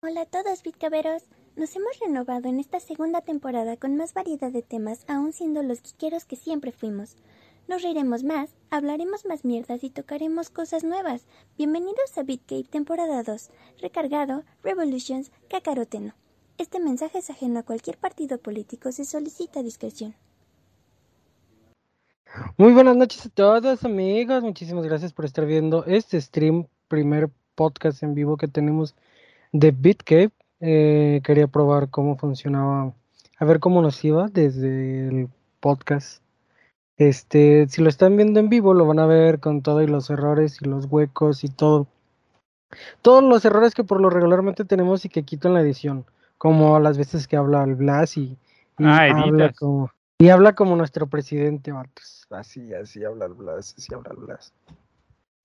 Hola a todos, Bitcaberos. Nos hemos renovado en esta segunda temporada con más variedad de temas, aún siendo los quiqueros que siempre fuimos. Nos reiremos más, hablaremos más mierdas y tocaremos cosas nuevas. Bienvenidos a Bitcave temporada 2, recargado, Revolutions, Cacaroteno. Este mensaje es ajeno a cualquier partido político, se solicita discreción. Muy buenas noches a todos amigos, muchísimas gracias por estar viendo este stream, primer podcast en vivo que tenemos de BitCave. Eh, quería probar cómo funcionaba, a ver cómo nos iba desde el podcast. Este, si lo están viendo en vivo, lo van a ver con todos los errores y los huecos y todo. Todos los errores que por lo regularmente tenemos y que quito en la edición, como las veces que habla el Blas y, y Ah, habla como y habla como nuestro presidente, vatos. Así, así habla el Blas, así habla el Blas.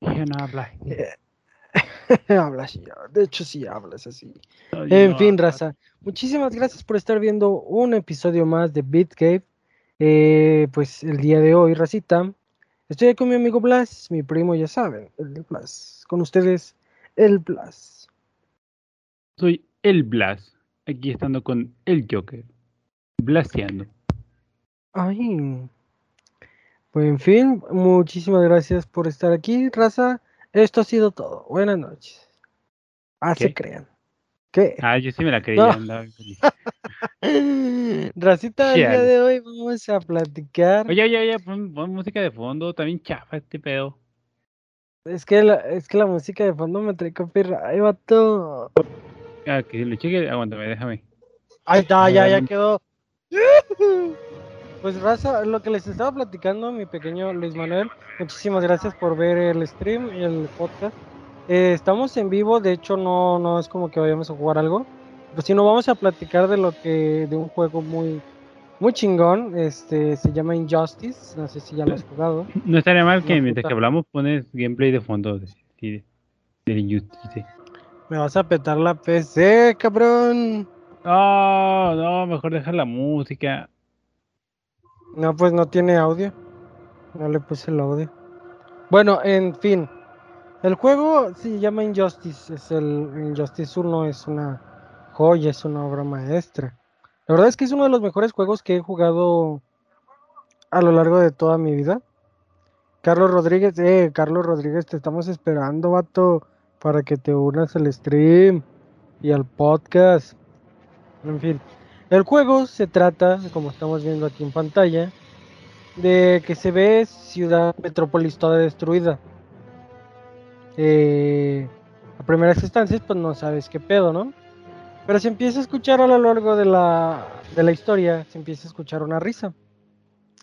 Yo no habla. habla así, de hecho sí hablas así. No, En no fin, raza, muchísimas gracias por estar viendo un episodio más de BitCave. Eh, pues el día de hoy, racita, estoy aquí con mi amigo Blas, mi primo, ya saben, el Blas. Con ustedes, el Blas. Soy el Blas. Aquí estando con el Joker. Blaseando. Ay. Pues en fin, muchísimas gracias por estar aquí, raza. Esto ha sido todo. Buenas noches. Ah, se crean. ¿Qué? Ah, yo sí me la creí. No. Racita, el día de hoy vamos a platicar. Oye, oye, oye, pon, pon música de fondo. También chafa este pedo. Es que la, es que la música de fondo me trae copyright, vato. Ah, que lo cheque. Aguántame, déjame. Ahí está, ya, ya quedó. Pues raza, lo que les estaba platicando, mi pequeño Luis Manuel, muchísimas gracias por ver el stream y el podcast. Eh, estamos en vivo, de hecho no, no es como que vayamos a jugar algo, pues sino vamos a platicar de lo que, de un juego muy, muy chingón, este, se llama Injustice, no sé si ya lo has jugado. No estaría mal que mientras que hablamos pones gameplay de fondo. De, de, Injustice. Me vas a petar la PC, cabrón. No, no, mejor dejar la música. No, pues no tiene audio. No le puse el audio. Bueno, en fin. El juego se llama Injustice. Es el Injustice 1 es una joya, es una obra maestra. La verdad es que es uno de los mejores juegos que he jugado a lo largo de toda mi vida. Carlos Rodríguez, eh, Carlos Rodríguez, te estamos esperando, vato, para que te unas al stream y al podcast. En fin, el juego se trata, como estamos viendo aquí en pantalla, de que se ve ciudad, metrópolis toda destruida. Eh, a primeras instancias, pues no sabes qué pedo, ¿no? Pero se empieza a escuchar a lo largo de la, historia, se empieza a escuchar una risa.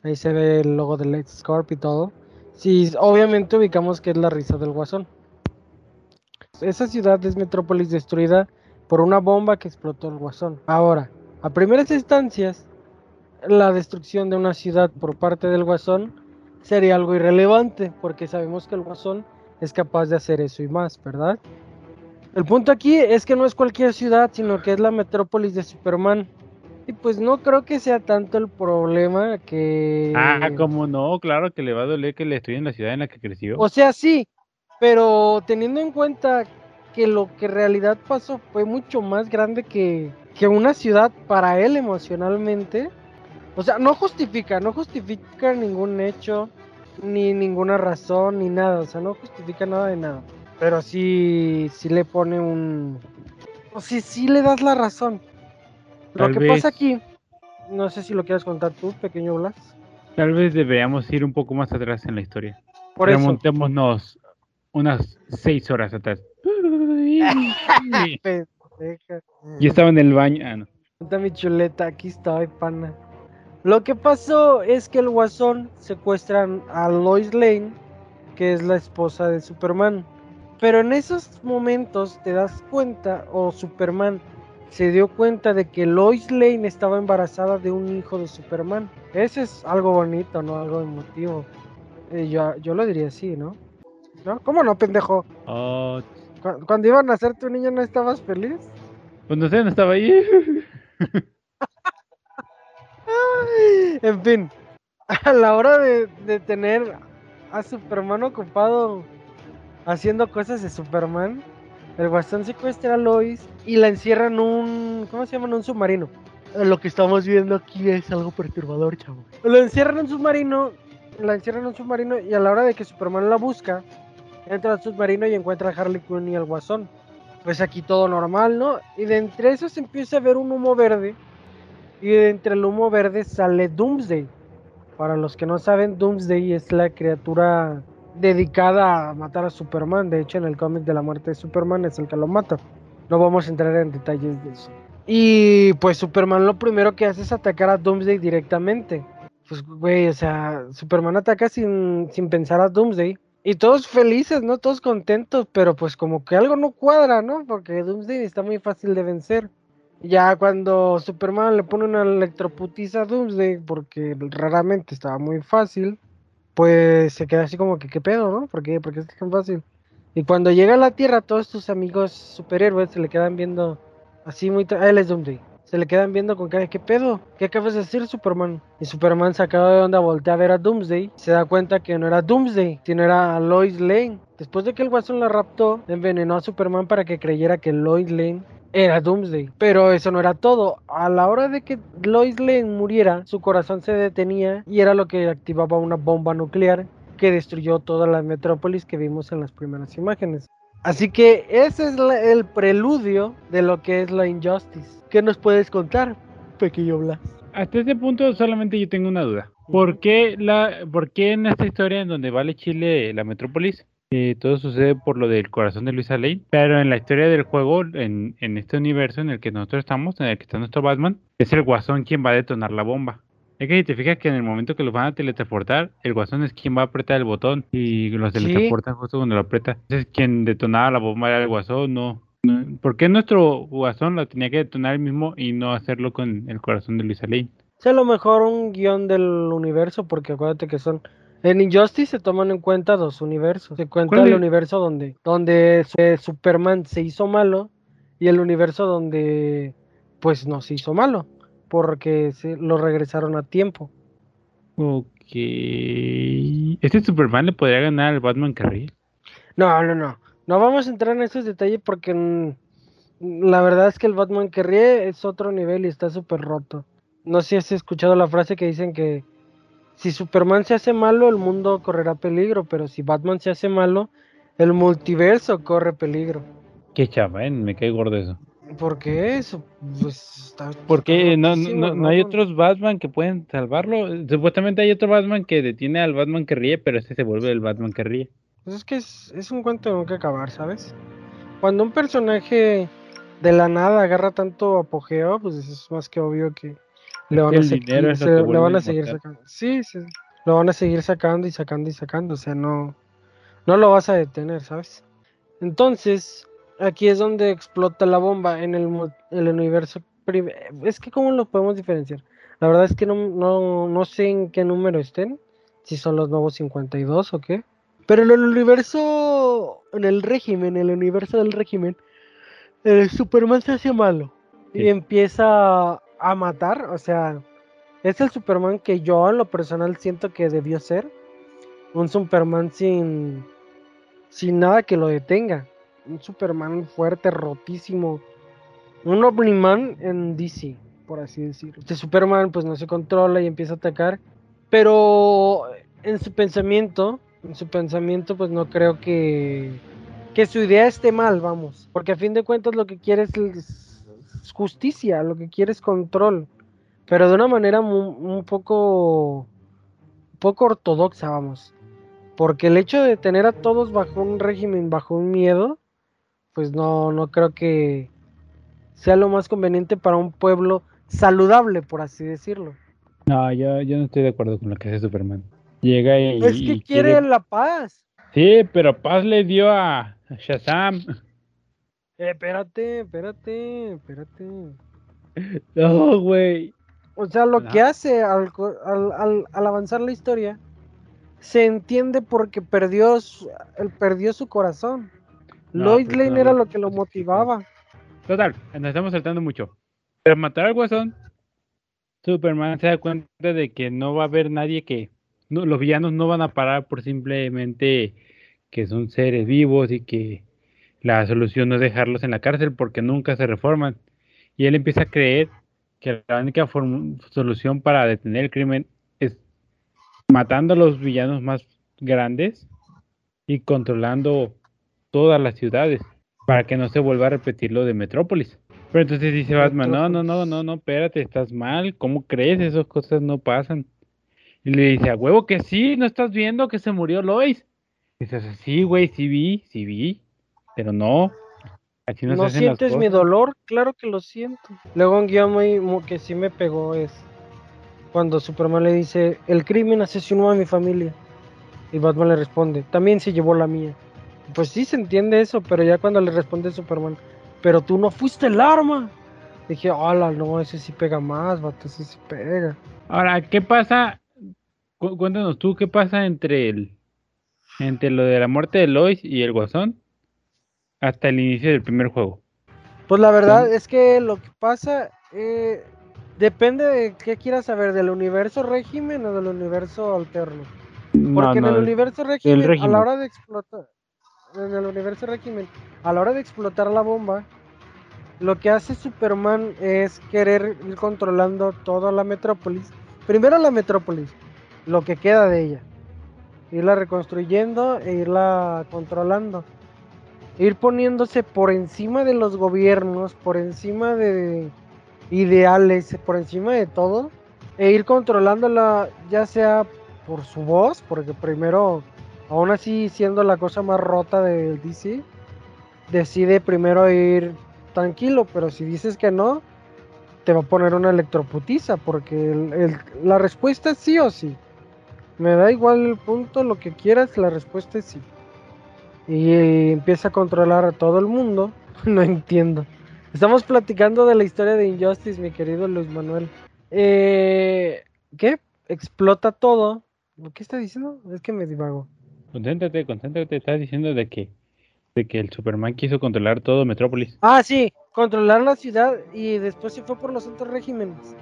Ahí se ve el logo del Let's Corp y todo. Sí, obviamente ubicamos que es la risa del guasón. Esa ciudad es metrópolis destruida por una bomba que explotó el guasón. Ahora, a primeras instancias, la destrucción de una ciudad por parte del guasón sería algo irrelevante, porque sabemos que el guasón es capaz de hacer eso y más, ¿verdad? El punto aquí es que no es cualquier ciudad, sino que es la metrópolis de Superman. Y pues no creo que sea tanto el problema que... Ah, como no, claro que le va a doler que le estoy en la ciudad en la que creció. O sea, sí, pero teniendo en cuenta que lo que en realidad pasó fue mucho más grande que, que una ciudad para él emocionalmente. O sea, no justifica, no justifica ningún hecho, ni ninguna razón, ni nada. O sea, no justifica nada de nada. Pero sí, sí le pone un... O sea, sí le das la razón. Lo Tal que vez- pasa aquí, no sé si lo quieres contar tú, pequeño Blas. Tal vez deberíamos ir un poco más atrás en la historia. Por eso. Remontémonos unas seis horas atrás. Yo estaba en el baño. Ah, no. Puta mi chuleta, aquí estoy, pana. Lo que pasó es que el guasón secuestran a Lois Lane, que es la esposa de Superman. Pero en esos momentos te das cuenta, o Superman se dio cuenta de que Lois Lane estaba embarazada de un hijo de Superman. Ese es algo bonito, ¿no? Algo emotivo. Eh, yo, yo lo diría así, ¿no? ¿No? ¿Cómo no, pendejo? Oh, Cu- Cuando iban a nacer tu niño, ¿no estabas feliz? no sé, no estaba ahí. En fin, a la hora de, de tener a Superman ocupado haciendo cosas de Superman, el Guasón secuestra a Lois y la encierra en un, ¿cómo se llama? En un submarino. Lo que estamos viendo aquí es algo perturbador, chavo. Lo encierran en un submarino, la encierran en un submarino y a la hora de que Superman la busca, entra al submarino y encuentra a Harley Quinn y al Guasón. Pues aquí todo normal, ¿no? Y de entre eso se empieza a ver un humo verde y de entre el humo verde sale Doomsday. Para los que no saben, Doomsday es la criatura dedicada a matar a Superman. De hecho, en el cómic de la muerte de Superman es el que lo mata. No vamos a entrar en detalles de eso. Y pues Superman lo primero que hace es atacar a Doomsday directamente. Pues, güey, o sea, Superman ataca sin, sin pensar a Doomsday. Y todos felices, ¿no? Todos contentos, pero pues como que algo no cuadra, ¿no? Porque Doomsday está muy fácil de vencer. Ya cuando Superman le pone una electroputiza a Doomsday, porque raramente estaba muy fácil, pues se queda así como que, ¿qué pedo, no? ¿Por qué, ¿Por qué es tan fácil? Y cuando llega a la Tierra, todos tus amigos superhéroes se le quedan viendo así muy... Ah, él es Doomsday. Se le quedan viendo con cara, ¿qué pedo? ¿Qué acabas de decir, Superman? Y Superman sacado de onda voltea a ver a Doomsday. Se da cuenta que no era Doomsday, sino era Lois Lane. Después de que el Guasón la raptó, envenenó a Superman para que creyera que Lois Lane era Doomsday. Pero eso no era todo. A la hora de que Lois Lane muriera, su corazón se detenía y era lo que activaba una bomba nuclear que destruyó toda la metrópolis que vimos en las primeras imágenes. Así que ese es el preludio de lo que es la Injustice. ¿Qué nos puedes contar, pequeño Blas? Hasta este punto solamente yo tengo una duda. ¿Por qué, la, por qué en esta historia en donde vale Chile la metrópolis eh, todo sucede por lo del corazón de Luisa Lane? Pero en la historia del juego, en, en este universo en el que nosotros estamos, en el que está nuestro Batman, es el guasón quien va a detonar la bomba. Es que si te fijas que en el momento que los van a teletransportar, el guasón es quien va a apretar el botón y los Sí. teletransportan justo cuando lo aprieta. Entonces quien detonaba la bomba era el guasón, no. ¿Por qué nuestro guasón lo tenía que detonar él mismo y no hacerlo con el corazón de Luisa Lane? Es a lo mejor un guion del universo, porque acuérdate que son. En Injustice se toman en cuenta dos universos. Se cuenta ¿Cuál el universo donde, donde eh, Superman se hizo malo y el universo donde pues no se hizo malo, porque se lo regresaron a tiempo. Ok. ¿Este Superman le podría ganar al Batman ríe? No, no, no. No vamos a entrar en esos detalles porque la verdad es que el Batman que ríe es otro nivel y está súper roto. No sé si has escuchado la frase que dicen que si Superman se hace malo, el mundo correrá peligro, pero si Batman se hace malo, el multiverso corre peligro. Qué chava, ¿eh? Me cae gordo eso. ¿Por qué eso? Pues está. Porque no, no, no, no hay otros Batman que pueden salvarlo. Supuestamente hay otro Batman que detiene al Batman que ríe, pero este se vuelve el Batman que ríe. Pues es que es, es un cuento de nunca acabar, ¿sabes? Cuando un personaje de la nada agarra tanto apogeo, pues es más que obvio que le van, a, seguir- se- le van a seguir sacando. Sí, sí, lo van a seguir sacando y sacando y sacando, o sea, no, no lo vas a detener, ¿sabes? Entonces, aquí es donde explota la bomba en el, el universo. Es que, ¿cómo lo podemos diferenciar? La verdad es que no, no, no sé en qué número estén, si son los nuevos 52 o qué. Pero en el universo, en el régimen, el universo del régimen, el Superman se hace malo y empieza a matar. O sea, es el Superman que yo en lo personal siento que debió ser. Un Superman sin, sin nada que lo detenga. Un Superman fuerte, rotísimo. Un Omniman en DC, por así decirlo. Este Superman pues no se controla y empieza a atacar. Pero en su pensamiento, en su pensamiento pues no creo que, que su idea esté mal, vamos. Porque a fin de cuentas lo que quiere es, justicia, lo que quiere es control. Pero de una manera un poco, poco ortodoxa, vamos. Porque el hecho de tener a todos bajo un régimen, bajo un miedo, pues no, no creo que sea lo más conveniente para un pueblo saludable, por así decirlo. No, yo, yo no estoy de acuerdo con lo que hace Superman. Llega y. Es que y quiere la paz. Sí, pero Paz le dio a Shazam. Eh, espérate, espérate, espérate. No, güey. O sea, lo que hace al, al, al- al avanzar la historia se entiende porque perdió él perdió su corazón. No, Lois pero Lane no era lo que lo motivaba. Total, nos estamos saltando mucho. Pero matar al guasón, Superman se da cuenta de que no va a haber nadie que. No, los villanos no van a parar por simplemente que son seres vivos y que la solución no es dejarlos en la cárcel porque nunca se reforman. Y él empieza a creer que la única solución para detener el crimen es matando a los villanos más grandes y controlando todas las ciudades para que no se vuelva a repetir lo de Metrópolis. Pero entonces dice Batman, no, no, no, no, no, espérate, estás mal, ¿cómo crees? Esas cosas no pasan. Y le dice, a huevo que sí, ¿no estás viendo que se murió Lois? Y dice, sí, güey, sí vi, sí vi, pero no. Así no, ¿No sientes mi dolor? Claro que lo siento. Luego un guion muy, que sí me pegó es cuando Superman le dice, el crimen asesinó a mi familia. Y Batman le responde, también se llevó la mía. Pues sí se entiende eso, pero ya cuando le responde Superman, pero tú no fuiste el arma. Dije, hola, no, ese sí pega más, vato, ese sí pega. Ahora, ¿qué pasa? Cuéntanos tú, ¿qué pasa entre el entre lo de la muerte de Lois y el Guasón hasta el inicio del primer juego? Pues la verdad es que lo que pasa eh, depende de qué quieras saber, del universo régimen o del universo alterno. Porque en el universo régimen, a la hora de explotar, en el universo régimen, a la hora de explotar la bomba, lo que hace Superman es querer ir controlando toda la metrópolis. Primero la metrópolis, lo que queda de ella. Irla reconstruyendo e irla controlando. Ir poniéndose por encima de los gobiernos, por encima de ideales, por encima de todo. E ir controlándola ya sea por su voz, porque primero, aún así siendo la cosa más rota del DC, decide primero ir tranquilo, pero si dices que no, te va a poner una electroputiza, porque la respuesta es sí o sí. Me da igual el punto, lo que quieras, la respuesta es sí. Y empieza a controlar a todo el mundo. no entiendo. Estamos platicando de la historia de Injustice, mi querido Luis Manuel. Eh, ¿Qué? Explota todo. ¿Qué está diciendo? Es que me divago. Concéntrate, concéntrate. Estás diciendo de que de que el Superman quiso controlar todo Metrópolis. Ah, sí, controlar la ciudad y después se fue por los otros regímenes,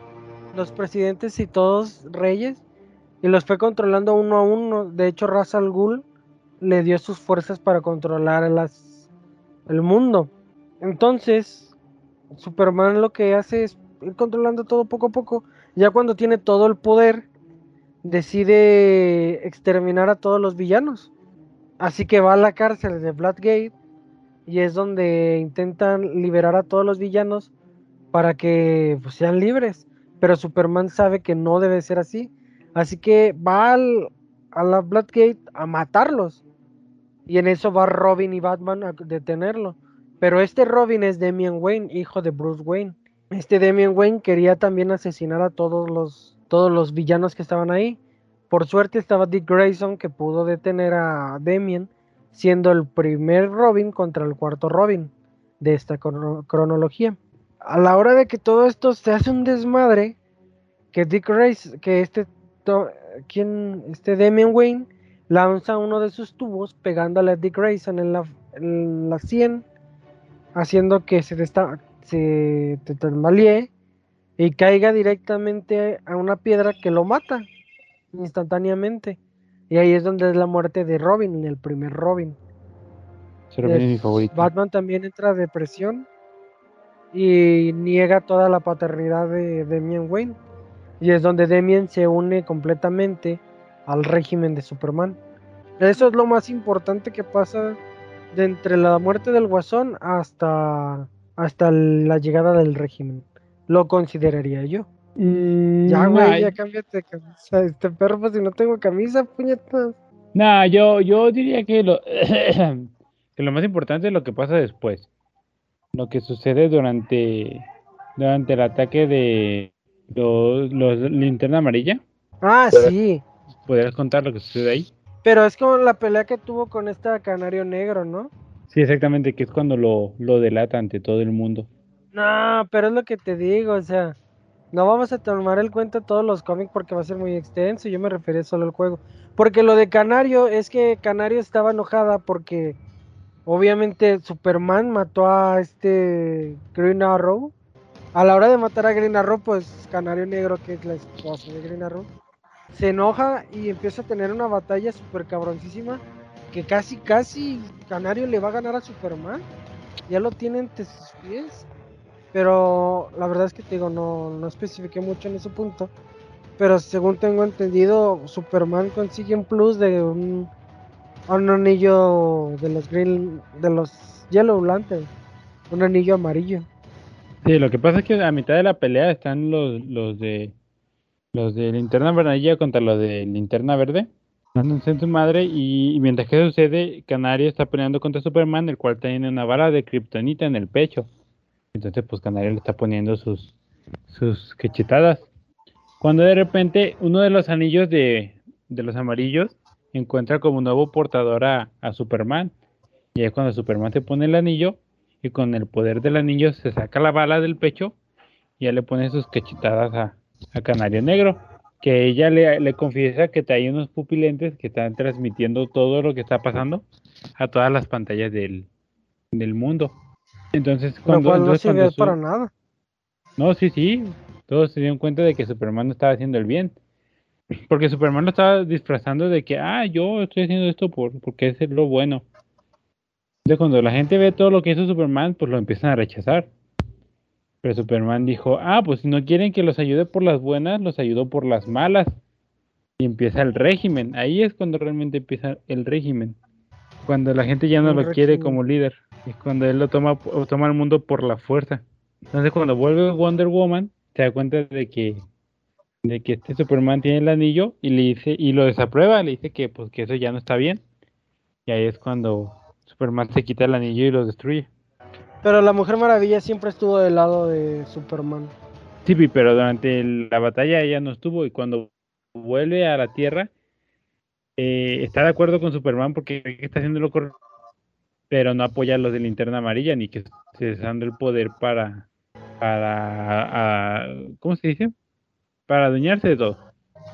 los presidentes y todos reyes, y los fue controlando uno a uno. De hecho, Ra's al Ghul le dio sus fuerzas para controlar el mundo. Entonces, Superman lo que hace es ir controlando todo poco a poco. Ya cuando tiene todo el poder, decide exterminar a todos los villanos. Así que va a la cárcel de Bloodgate y es donde intentan liberar a todos los villanos para que pues, sean libres. Pero Superman sabe que no debe ser así. Así que va a la Bloodgate a matarlos. Y en eso va Robin y Batman a detenerlo. Pero este Robin es Damian Wayne, hijo de Bruce Wayne. Este Damian Wayne quería también asesinar a todos los, todos los villanos que estaban ahí. Por suerte estaba Dick Grayson que pudo detener a Demian, siendo el primer Robin contra el cuarto Robin de esta cronología. A la hora de que todo esto se hace un desmadre, que Dick Grayson, que este, quien, este Demian Wayne lanza uno de sus tubos pegándole a Dick Grayson en la, en la 100, haciendo que se, se tambalee y caiga directamente a una piedra que lo mata instantáneamente. Y ahí es donde es la muerte de Robin, el primer Robin. Batman también entra a depresión y niega toda la paternidad de Damian Wayne. Y es donde Damian se une completamente al régimen de Superman. Eso es lo más importante que pasa de entre la muerte del Guasón hasta, hasta la llegada del régimen. Lo consideraría yo. Mm, ya, güey, ya cámbiate de camisa. Este perro, pues si no tengo camisa, puñetas. Nah, yo, yo diría que lo, que lo más importante es lo que pasa después. Lo que sucede durante, durante el ataque de los, los linterna amarilla. Ah, sí. ¿Podrías contar lo que sucede ahí? Pero es como la pelea que tuvo con esta canario negro, ¿no? Sí, exactamente, que es cuando lo, lo delata ante todo el mundo. No, pero es lo que te digo, o sea, no vamos a tomar el cuenta todos los cómics porque va a ser muy extenso. Yo me refería solo al juego. Porque lo de Canario es que Canario estaba enojada porque obviamente Superman mató a este Green Arrow. A la hora de matar a Green Arrow, pues Canario Negro, que es la esposa de Green Arrow, se enoja y empieza a tener una batalla súper cabroncísima que casi, casi Canario le va a ganar a Superman. Ya lo tiene entre sus pies. Pero la verdad es que te digo, no, no especifiqué mucho en ese punto. Pero según tengo entendido, Superman consigue un plus de un, anillo de los Green, de los Yellow Lantern. Un anillo amarillo. Sí, lo que pasa es que a mitad de la pelea están los, los de los de linterna amarilla contra los de linterna verde. Dándose en su madre y, mientras que sucede, Canario está peleando contra Superman, el cual tiene una vara de kriptonita en el pecho. Entonces, pues Canario le está poniendo sus, sus quechetadas. Cuando de repente uno de los anillos de, de los amarillos encuentra como nuevo portador a, a Superman. Y es cuando Superman se pone el anillo y con el poder del anillo se saca la bala del pecho y ya le pone sus cachetadas a, a Canario Negro. Que ella le, le confiesa que hay unos pupilentes que están transmitiendo todo lo que está pasando a todas las pantallas del, del mundo. Entonces, cuando, no sirve para nada. no, sí, sí. Todos se dieron cuenta de que Superman no estaba haciendo el bien. Porque Superman lo estaba disfrazando de que, ah, yo estoy haciendo esto por, porque es lo bueno. Entonces, cuando la gente ve todo lo que hizo Superman, pues lo empiezan a rechazar. Pero Superman dijo, ah, pues si no quieren que los ayude por las buenas, los ayudo por las malas. Y empieza el régimen. Ahí es cuando realmente empieza el régimen. Cuando la gente ya no lo quiere como líder. Es cuando él lo toma, o toma el mundo por la fuerza. Entonces cuando vuelve Wonder Woman, se da cuenta de que de que este Superman tiene el anillo y le dice y lo desaprueba, le dice que pues que eso ya no está bien. Y ahí es cuando Superman se quita el anillo y lo destruye. Pero la Mujer Maravilla siempre estuvo del lado de Superman. Sí, pero durante la batalla ella no estuvo y cuando vuelve a la Tierra eh, está de acuerdo con Superman porque está haciendo lo correcto, pero no apoya a los de Linterna Amarilla ni que se está dando el poder para para a- ¿cómo se dice? Para adueñarse de todo.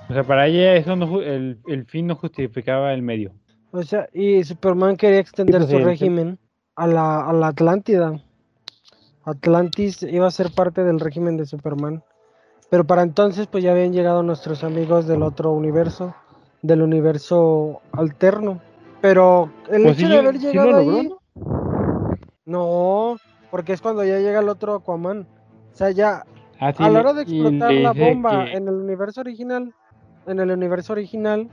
O sea, para ella eso no el, el fin no justificaba el medio. O sea, y Superman quería extender su sí, régimen a la, a la Atlántida. Atlantis iba a ser parte del régimen de Superman. Pero para entonces pues ya habían llegado nuestros amigos del otro universo, del universo alterno. Pero el Pues hecho de haber llegado ahí... No, porque es cuando ya llega el otro Aquaman. O sea, ya Ah, sí, a la hora de explotar la bomba que- en el universo original, en el universo original,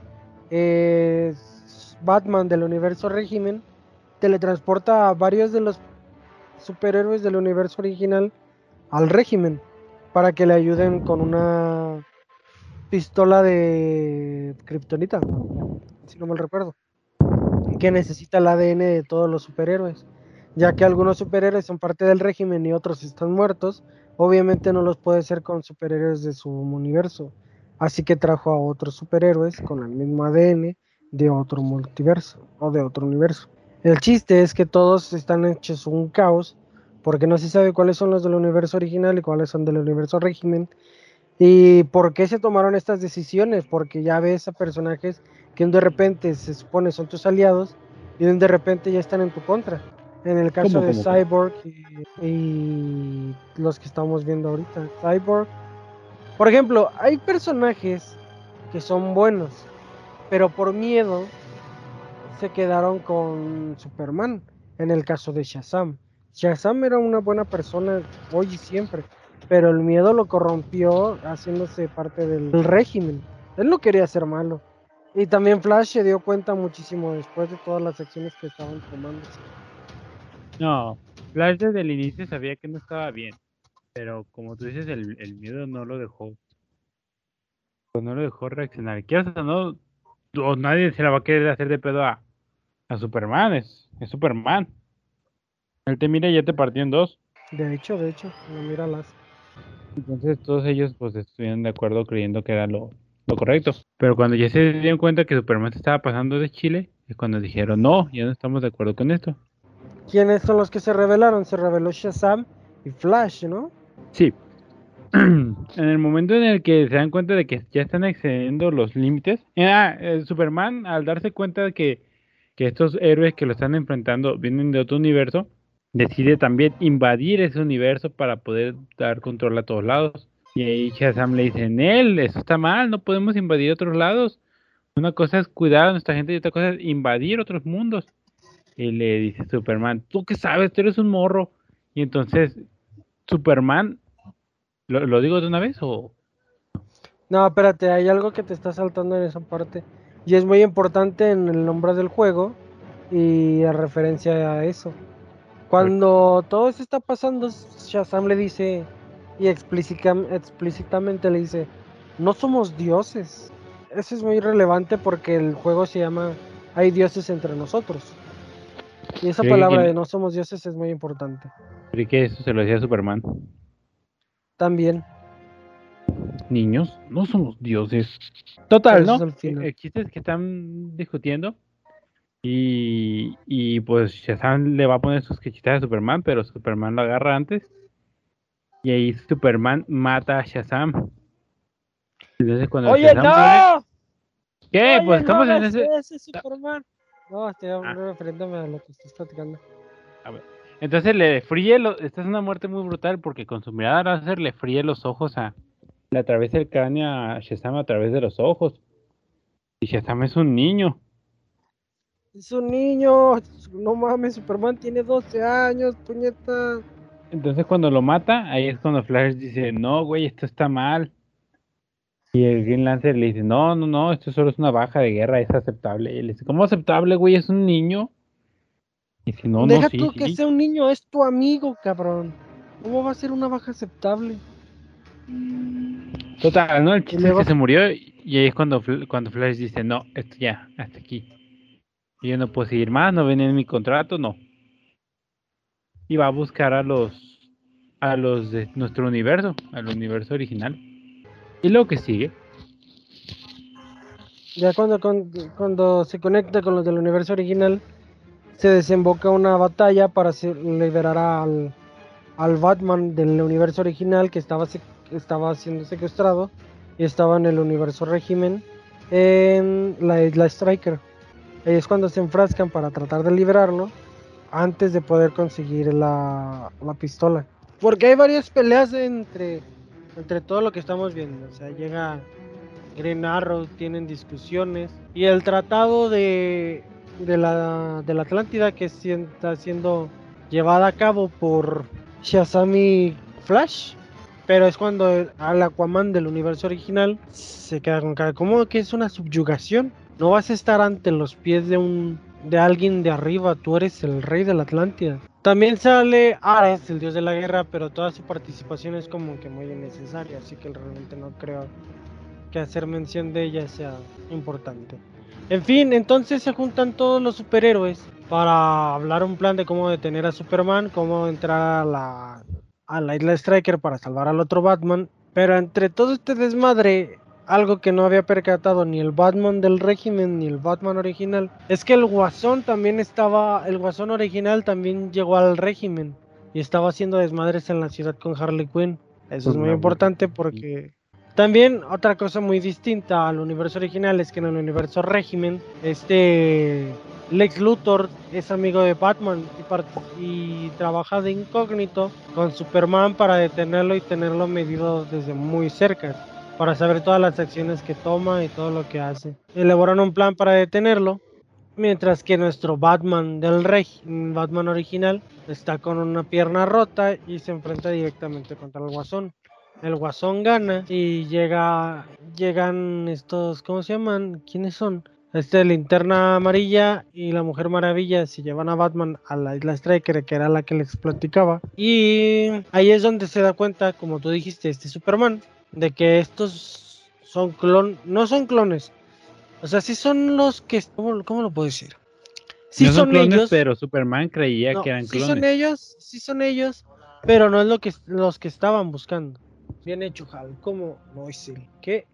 eh, Batman del universo régimen teletransporta a varios de los superhéroes del universo original al régimen para que le ayuden con una pistola de kriptonita, si no mal recuerdo, que necesita el ADN de todos los superhéroes, ya que algunos superhéroes son parte del régimen y otros están muertos, obviamente no los puede hacer con superhéroes de su universo, así que trajo a otros superhéroes con el mismo ADN de otro multiverso o de otro universo. El chiste es que todos están hechos un caos porque no se sabe cuáles son los del universo original y cuáles son del universo régimen. ¿Y por qué se tomaron estas decisiones? Porque ya ves a personajes que de repente se supone son tus aliados y de repente ya están en tu contra. En el caso ¿Cómo, de cómo, Cyborg y, y los que estamos viendo ahorita. Cyborg. Por ejemplo, hay personajes que son buenos, pero por miedo se quedaron con Superman. En el caso de Shazam. Shazam era una buena persona hoy y siempre, pero el miedo lo corrompió haciéndose parte del régimen. Él no quería ser malo. Y también Flash se dio cuenta muchísimo después de todas las acciones que estaban tomando. No, Flash desde el inicio sabía que no estaba bien, pero como tú dices, el, miedo no lo dejó. No lo dejó reaccionar. Quieras o no, o nadie se la va a querer hacer de pedo a, a Superman, es, es Superman. Él te mira y ya te partió en dos. De hecho, de hecho, no, míralas. Entonces todos ellos pues estuvieron de acuerdo creyendo que era lo, lo correcto. Pero cuando ya se dieron cuenta que Superman se estaba pasando de Chile, es cuando dijeron, no, ya no estamos de acuerdo con esto. ¿Quiénes son los que se revelaron? Se reveló Shazam y Flash, ¿no? Sí. en el momento en el que se dan cuenta de que ya están excediendo los límites, eh, ah, Superman al darse cuenta de que, que estos héroes que lo están enfrentando vienen de otro universo, decide también invadir ese universo para poder dar control a todos lados. Y ahí Shazam le dice, él, eso está mal, no podemos invadir otros lados, Una cosa es cuidar a nuestra gente y otra cosa es invadir otros mundos. Y le dice Superman, ¿tú qué sabes? Tú eres un morro. Y entonces Superman, ¿lo, lo digo de una vez o...? No, espérate, hay algo que te está saltando en esa parte. Y es muy importante en el nombre del juego y a referencia a eso. Cuando todo eso está pasando, Shazam le dice, y explícita- explícitamente le dice, no somos dioses. Eso es muy relevante porque el juego se llama Hay dioses entre nosotros. Y esa palabra que- de no somos dioses es muy importante. Creí que eso se lo decía Superman. También. Niños, no somos dioses. Total, Pero ¿no? es final. El, el chiste es que están discutiendo. Y, y pues Shazam le va a poner sus quechitas a Superman, pero Superman lo agarra antes. Y ahí Superman mata a Shazam. Entonces cuando ¡Oye, Shazam muere- no! ¿Qué? Oye, pues estamos no en ese. ese, Superman. No, estoy hablando refiriéndome a lo que estás platicando. Entonces le fríe, lo... esta es una muerte muy brutal porque con su mirada láser le fríe los ojos a, le atraviesa el cráneo a Shazam a través de los ojos. Y Shazam es un niño. Es un niño. No mames, Superman tiene 12 años, puñeta. Entonces cuando lo mata, ahí es cuando Flash dice, no, güey, esto está mal. Y el Green Lantern le dice, no, no, no, esto solo es una baja de guerra, es aceptable. Y él dice, ¿cómo aceptable, güey? Es un niño. Y no, Deja no, sí, tú que sí". sea un niño, es tu amigo, cabrón. ¿Cómo va a ser una baja aceptable? Total, ¿no? El chiste es que se murió y ahí es cuando, cuando Flash dice, no, esto ya, hasta aquí. Y yo no puedo seguir más, no venía en mi contrato, no. Y va a buscar a los a los de nuestro universo, al universo original. Y lo que sigue, Ya cuando, cuando se conecta con los del universo original, se desemboca una batalla para liberar al, al Batman del universo original que estaba, estaba siendo secuestrado y estaba en el universo régimen en la isla Striker. Ahí es cuando se enfrascan para tratar de liberarlo antes de poder conseguir la, la pistola. Porque hay varias peleas entre, entre todo lo que estamos viendo. O sea, llega Green Arrow, tienen discusiones. Y el tratado de, de, la, de la Atlántida que está siendo llevada a cabo por Shazam y Flash. Pero es cuando al Aquaman del universo original se queda con cara. ¿Cómo que es una subyugación? No vas a estar ante los pies de un de alguien de arriba, tú eres el rey de la Atlántida. También sale Ares, el dios de la guerra, pero toda su participación es como que muy innecesaria, así que realmente no creo que hacer mención de ella sea importante. En fin, entonces se juntan todos los superhéroes para hablar un plan de cómo detener a Superman, cómo entrar a la, a la isla Striker para salvar al otro Batman. Pero entre todo este desmadre, algo que no había percatado ni el Batman del régimen ni el Batman original, es que el Guasón también estaba, el Guasón original también llegó al régimen y estaba haciendo desmadres en la ciudad con Harley Quinn. Eso es Con muy importante porque también otra cosa muy distinta al universo original es que en el universo régimen, este Lex Luthor es amigo de Batman y, trabaja de incógnito con Superman para detenerlo y tenerlo medido desde muy cerca, para saber todas las acciones que toma y todo lo que hace. Elaboran un plan para detenerlo, mientras que nuestro Batman del reg- Batman original está con una pierna rota y se enfrenta directamente contra el Guasón el guasón gana y llega llegan estos ¿cómo se llaman? ¿quiénes son? Este linterna amarilla y la mujer maravilla se llevan a Batman a la isla Striker que era la que les platicaba y ahí es donde se da cuenta como tú dijiste este Superman de que estos son clon no son clones o sea sí son los que ¿cómo, cómo lo puedo decir? Sí no son, clones, ellos pero Superman creía no, que eran sí clones. son ellos, sí son ellos, pero no es lo que los que estaban buscando. Bien hecho, Hal. ¿Cómo no es él? ¿Qué?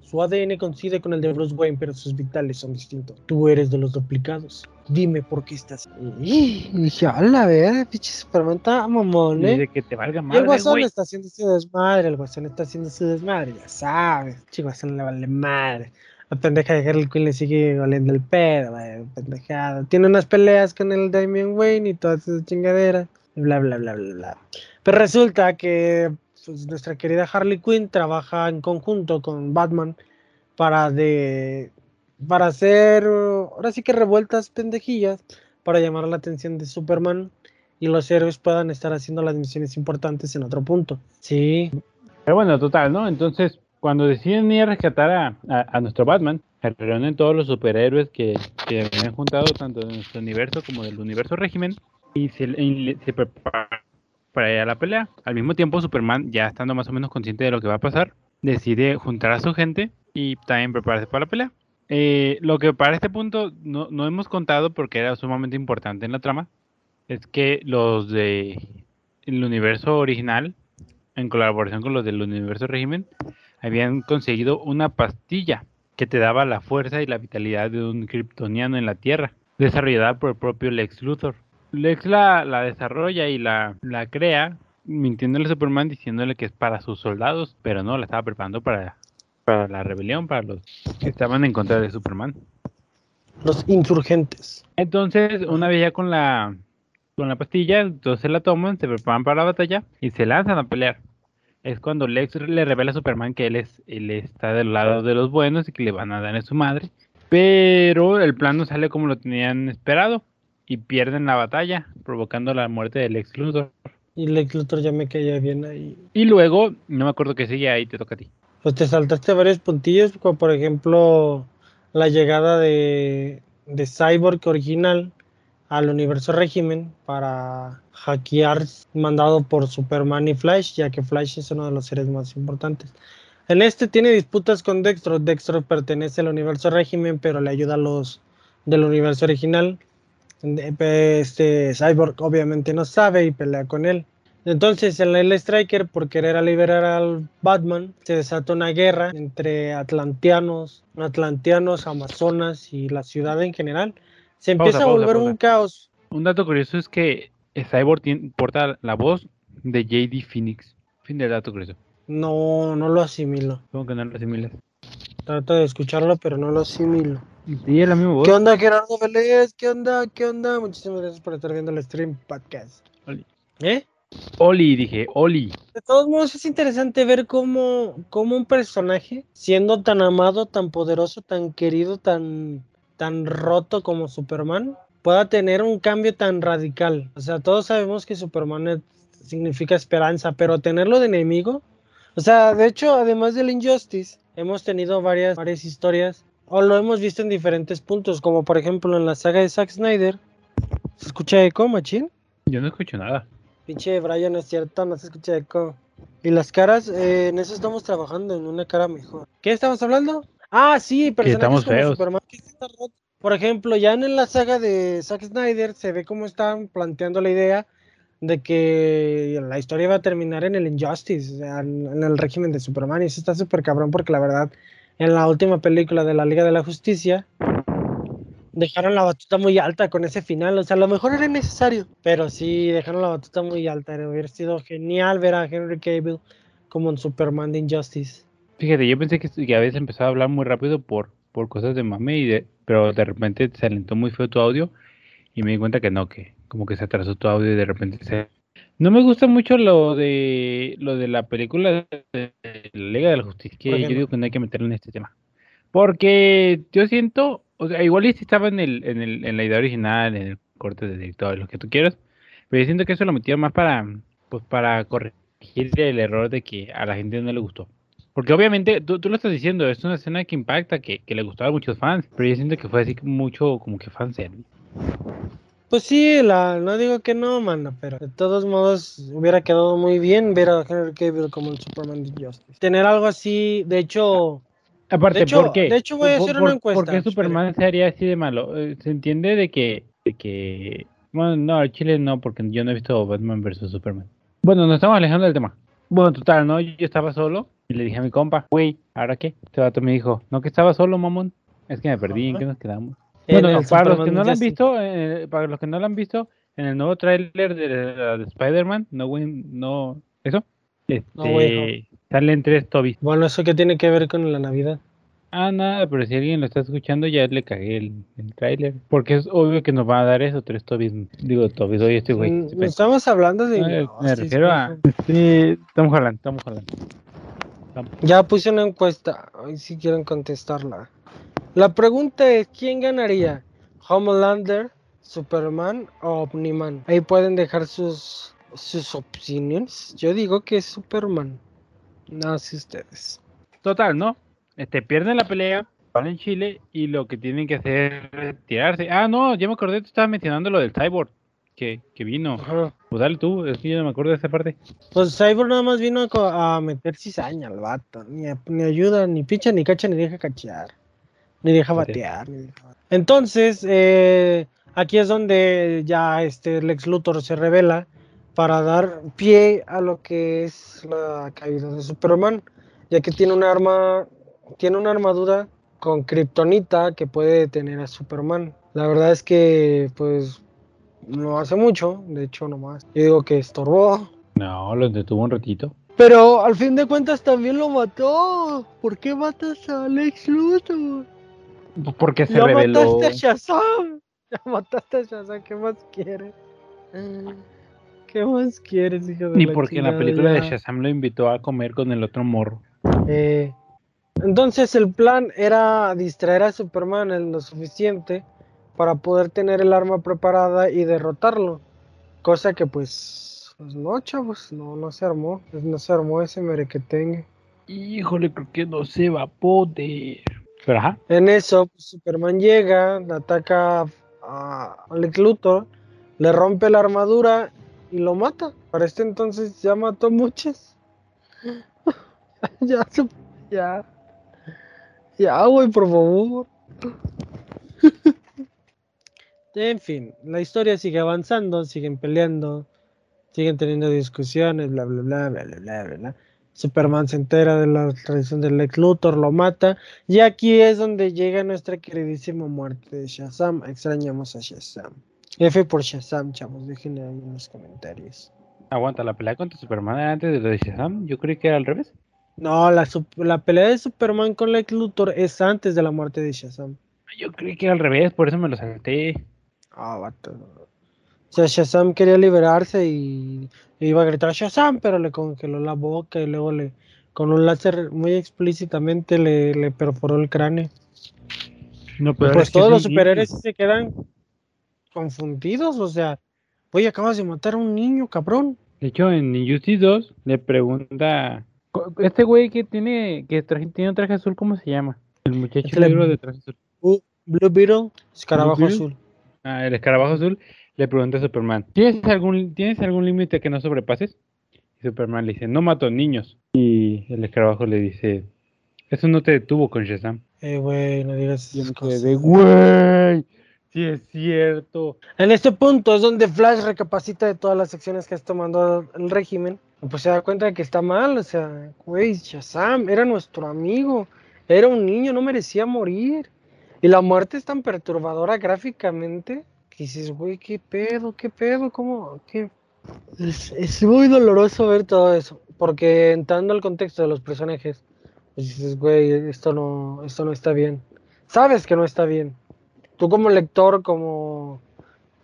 Su ADN coincide con el de Bruce Wayne, pero sus vitales son distintos. Tú eres de los duplicados. Dime por qué estás. Y dije, a la ver, pinche Superman está mamón, ¿eh? Dice que te valga Y el madre, Guasón güey. está haciendo su desmadre, el Guasón está haciendo su desmadre, ya sabes. Chico, Guasón le vale madre. La pendeja de Harley Quinn le sigue valiendo el pedo, güey, pendejada. Tiene unas peleas con el Damian Wayne y todas esas chingaderas. Bla, bla, bla, bla, bla. Pero resulta que pues, nuestra querida Harley Quinn trabaja en conjunto con Batman para de para hacer, ahora sí que revueltas pendejillas, para llamar la atención de Superman y los héroes puedan estar haciendo las misiones importantes en otro punto. Sí. Pero bueno, total, ¿no? Entonces, cuando deciden ir a rescatar a, a, nuestro Batman, se reúnen todos los superhéroes que, que habían juntado tanto de nuestro universo como del universo régimen y se, se preparan para ir a la pelea. Al mismo tiempo, Superman, ya estando más o menos consciente de lo que va a pasar, decide juntar a su gente y también prepararse para la pelea. Eh, lo que para este punto no, no, hemos contado porque era sumamente importante en la trama es que los de el universo original, en colaboración con los del universo régimen, habían conseguido una pastilla que te daba la fuerza y la vitalidad de un kryptoniano en la Tierra, desarrollada por el propio Lex Luthor. Lex la, la desarrolla y la, la crea mintiéndole a Superman diciéndole que es para sus soldados, pero no, la estaba preparando para, para la rebelión, para los que estaban en contra de Superman. Los insurgentes. Entonces, una vez ya con la con la pastilla, entonces la toman, se preparan para la batalla y se lanzan a pelear. Es cuando Lex le revela a Superman que él es él está del lado de los buenos y que le van a dar a su madre. Pero el plan no sale como lo tenían esperado y pierden la batalla, provocando la muerte de Lex Luthor. Y Lex Luthor ya me caía bien ahí. Y luego, no me acuerdo qué sigue ahí, te toca a ti. Pues te saltaste varios puntillos, como por ejemplo la llegada de, de Cyborg original al universo régimen para hackear mandado por Superman y Flash, ya que Flash es uno de los seres más importantes. En este tiene disputas con Dextro. Dextro pertenece al universo régimen, pero le ayuda a los del universo original. Este Cyborg obviamente no sabe y pelea con él. Entonces, en el Striker, por querer liberar al Batman, se desata una guerra entre atlanteanos, atlanteanos, amazonas y la ciudad en general. Se empieza a volver un caos. Un dato curioso es que Cyborg porta la voz de JD Phoenix. Fin de dato curioso. No, no lo asimilo. ¿Cómo que no lo asimilas? Trato de escucharlo, pero no lo asimilo. Sí, es la misma voz. ¿Qué onda, Gerardo Vélez? ¿Qué onda? ¿Qué onda? Muchísimas gracias por estar viendo el stream podcast. Oli. ¿Eh? Oli, dije, Oli. De todos modos, es interesante ver cómo, cómo un personaje, siendo tan amado, tan poderoso, tan querido, tan, tan roto como Superman, pueda tener un cambio tan radical. O sea, todos sabemos que Superman significa esperanza, pero tenerlo de enemigo, o sea, de hecho, además del Injustice, hemos tenido varias, varias historias, o lo hemos visto en diferentes puntos, como por ejemplo en la saga de Zack Snyder. ¿Se escucha eco, machín? Yo no escucho nada. Pinche Brian, es cierto, no se escucha eco. Y las caras, eh, en eso estamos trabajando, en una cara mejor. ¿Qué estamos hablando? Ah, sí, personajes como feos. Superman. Por ejemplo, ya en la saga de Zack Snyder se ve cómo están planteando la idea de que la historia va a terminar en el Injustice, en, el régimen de Superman. Y eso está súper cabrón porque la verdad, en la última película de la Liga de la Justicia, dejaron la batuta muy alta con ese final. O sea, a lo mejor era necesario, pero sí, dejaron la batuta muy alta. Hubiera sido genial ver a Henry Cable como un Superman de Injustice. Fíjate, yo pensé que, que a veces a hablar muy rápido por, por cosas de mame, y de, pero de repente se alentó muy feo tu audio y me di cuenta que no, que como que se atrasó tu audio y de repente se... No me gusta mucho lo de lo de la película de la Liga de la Justicia, que yo digo que no hay que meterlo en este tema. Porque yo siento, o sea, igual si estaba en el, en el, en la idea original, en el corte de director, lo que tú quieras, pero yo siento que eso lo metieron más para, pues para corregir el error de que a la gente no le gustó. Porque obviamente, tú, tú lo estás diciendo, es una escena que impacta, que, que le gustó a muchos fans, pero yo siento que fue así mucho como que fanservice. Pues sí, la, no digo que no, mano, pero de todos modos hubiera quedado muy bien ver a Henry Cavill como el Superman de Justice. Tener algo así, de hecho... Aparte, de hecho, ¿por qué? De hecho, voy a hacer una encuesta. ¿Por qué Superman sería así de malo? Eh, Se entiende de que, de que... Bueno, no, Chile no, porque yo no he visto Batman vs. Superman. Bueno, nos estamos alejando del tema. Bueno, total, ¿no? Yo estaba solo y le dije a mi compa, güey, ¿ahora qué? Este vato me dijo, ¿no que estaba solo, mamón? Es que me perdí, ¿en qué nos quedamos? Bueno, para los que no lo han visto, eh, para los que no lo han visto, en el nuevo tráiler de, de, Spider-Man, no, no, eso, este, salen tres Tobis. Bueno, ¿eso qué tiene que ver con la Navidad? Ah, nada, pero si alguien lo está escuchando, ya le cagué el, el tráiler. Porque es obvio que nos va a dar eso, tres Tobis. Digo, Tobis, oye, este güey. Mm, estamos hablando de... No, me refiero a... Sí, estamos hablando, estamos hablando. Ya puse una encuesta, hoy si quieren contestarla. La pregunta es, ¿quién ganaría? ¿Homelander, Superman o Omniman? Ahí pueden dejar sus, sus opiniones. Yo digo que es Superman. No sé ustedes. Total, ¿no? Este, pierden la pelea, van en Chile y lo que tienen que hacer es retirarse. Ah, no, ya me acordé, tú estabas mencionando lo del cyborg que, que vino. Ajá. Pues dale tú, es que yo no me acuerdo de esa parte. Pues Cyborg nada más vino a, meter cizaña al vato. Ni, a- ni ayuda, ni picha, ni cacha, ni deja cachear. Ni deja Ok. batear. ni deja batear. Entonces, eh, aquí es donde ya este Lex Luthor se revela para dar pie a lo que es la caída de Superman. Ya que tiene un arma, tiene una armadura con kriptonita que puede detener a Superman. La verdad es que, pues, no hace mucho. De hecho, nomás. Yo digo que estorbó. No, lo detuvo un ratito. Pero al fin de cuentas también lo mató. ¿Por qué matas a Lex Luthor? Pues Porque se ya reveló. mataste a Shazam. Ya mataste a Shazam. ¿Qué más quieres? ¿Qué más quieres, hijo de Ni la porque en la película de. Shazam lo invitó a comer con el otro morro. Eh, entonces el plan era distraer a Superman en lo suficiente para poder tener el arma preparada y derrotarlo. Cosa que pues, pues no, chavos, no, no se armó. No se armó ese merequetengue. Híjole, creo que no se va a poder. Pero ajá, En eso, pues, Superman llega, ataca a Lex Luthor, le rompe la armadura y lo mata. Para este entonces ya mató a muchos. ya, ya. Ya, güey, por favor. En fin, la historia sigue avanzando, siguen peleando, siguen teniendo discusiones, bla, bla, bla, bla, bla, bla, bla. Superman se entera de la traición del Lex Luthor, lo mata. Y aquí es donde llega nuestra queridísima muerte de Shazam. Extrañamos a Shazam. F por Shazam, chavos, déjenle ahí en los comentarios. Aguanta, la pelea contra Superman antes de la de Shazam. Yo creí que era al revés. No, la, la pelea de Superman con Lex Luthor es antes de la muerte de Shazam. Yo creí que era al revés, por eso me lo salté. Ah, vato. O sea, Shazam quería liberarse y iba a gritar Shazam, pero le congeló la boca y luego le, con un láser muy explícitamente le, le perforó el cráneo. No, pero pues todos los superhéroes se quedan confundidos, o sea, oye, acabas de matar a un niño, cabrón. De hecho, en Injustice 2 le pregunta. Este güey que tiene que traje- tiene un traje azul, ¿cómo se llama? El muchacho Este negro de traje azul. Blue Beetle, escarabajo Blue Beetle. azul. Ah, el escarabajo azul le pregunta a Superman, ¿tienes algún, ¿tienes algún límite que no sobrepases? Y Superman le dice, no mato niños. Y el escarabajo le dice, eso no te detuvo con Shazam. Eh, güey, no digas esas cosas. quedé, güey, sí es cierto. En este punto es donde Flash recapacita de todas las acciones que está tomando el régimen. Pues se da cuenta de que está mal, o sea, güey, Shazam era nuestro amigo, era un niño, no merecía morir. Y la muerte es tan perturbadora gráficamente que dices, güey, qué pedo, qué pedo, cómo, qué. Es, es muy doloroso ver todo eso, porque entrando al contexto de los personajes, pues dices, güey, esto no, esto no está bien. Sabes que no está bien. Tú como lector, como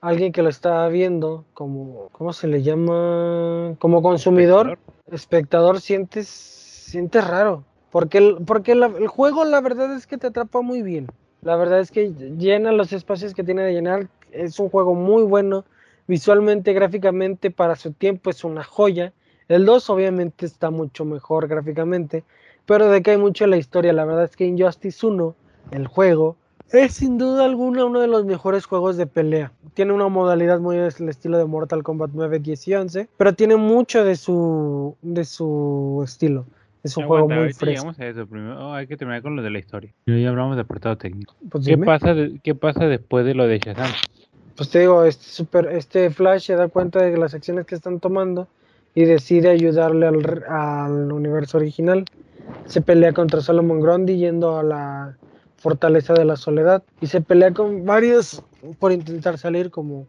alguien que lo está viendo, como, ¿cómo se le llama? Como consumidor, espectador, sientes, sientes raro. Porque, el, porque la- el juego la verdad es que te atrapa muy bien. La verdad es que llena los espacios que tiene de llenar. Es un juego muy bueno. Visualmente, gráficamente, para su tiempo es una joya. El 2 obviamente está mucho mejor gráficamente. Pero decae mucho en la historia. La verdad es que Injustice 1, el juego, es sin duda alguna uno de los mejores juegos de pelea. Tiene una modalidad muy al estilo de Mortal Kombat 9, 10 y 11, pero tiene mucho de su, de su estilo. Es un juego muy fresco. a eso. Primero oh, hay que terminar con lo de la historia. Y ya hablamos de apartado técnico. Pues, ¿Qué dime. pasa, de- ¿Qué pasa después de lo de Shazam? Pues te digo, este, super, este Flash se da cuenta de las acciones que están tomando y decide ayudarle al, re- al universo original. Se pelea contra Solomon Grundy yendo a la fortaleza de la soledad y se pelea con varios por intentar salir como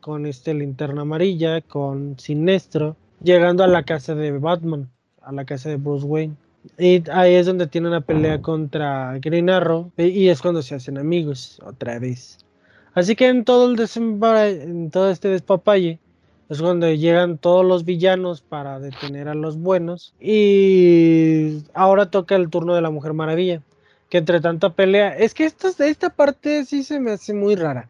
con este linterna amarilla, con Sinestro, llegando a la casa de Batman, a la casa de Bruce Wayne. Y ahí es donde tiene una pelea contra Green Arrow y- es cuando se hacen amigos otra vez. Así que en todo el en todo este despapalle, es donde llegan todos los villanos para detener a los buenos. Y ahora toca el turno de la Mujer Maravilla. Que entre tanta pelea. Es que esta, esta parte sí se me hace muy rara.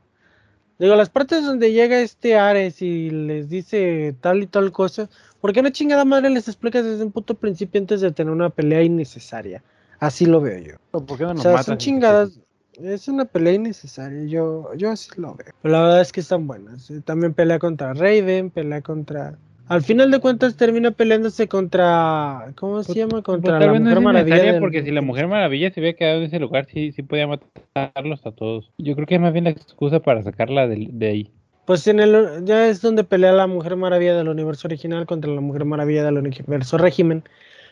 Digo, las partes donde llega este Ares y les dice tal y tal cosa. ¿Por qué no chingada madre les explicas desde un puto principio antes de tener una pelea innecesaria? Así lo veo yo. ¿Por qué no O sea, matan? son chingadas. Es una pelea innecesaria, yo, yo así lo veo. Pero la verdad es que están buenas. eh, También pelea contra Raven, pelea contra... Al final de cuentas termina peleándose contra... ¿Cómo se Pues- llama? Pues Contra tal la vez no Mujer es Maravilla. del- porque si la Mujer Maravilla se hubiera quedado en ese lugar, sí, sí podía matarlos a todos. Yo creo que es más bien la excusa para sacarla de, de ahí. Pues en el... Ya es donde pelea la Mujer Maravilla del universo original contra la Mujer Maravilla del universo régimen.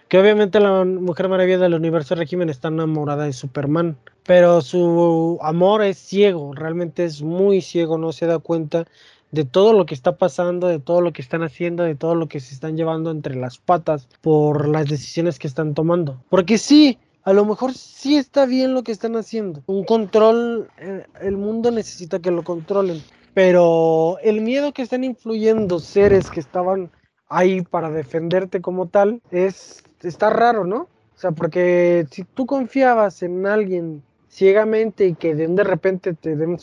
Que obviamente la Mujer Maravilla del universo régimen está enamorada de Superman. Pero su amor es ciego, realmente es muy ciego, no se da cuenta de todo lo que está pasando, de todo lo que están haciendo, de todo lo que se están llevando entre las patas por las decisiones que están tomando. Porque sí, a lo mejor sí está bien lo que están haciendo. Un control, eh, el mundo necesita que lo controlen. Pero el miedo que están influyendo seres que estaban ahí para defenderte como tal es está raro, ¿no? O sea, porque si tú confiabas en alguien ciegamente y que de, de repente te den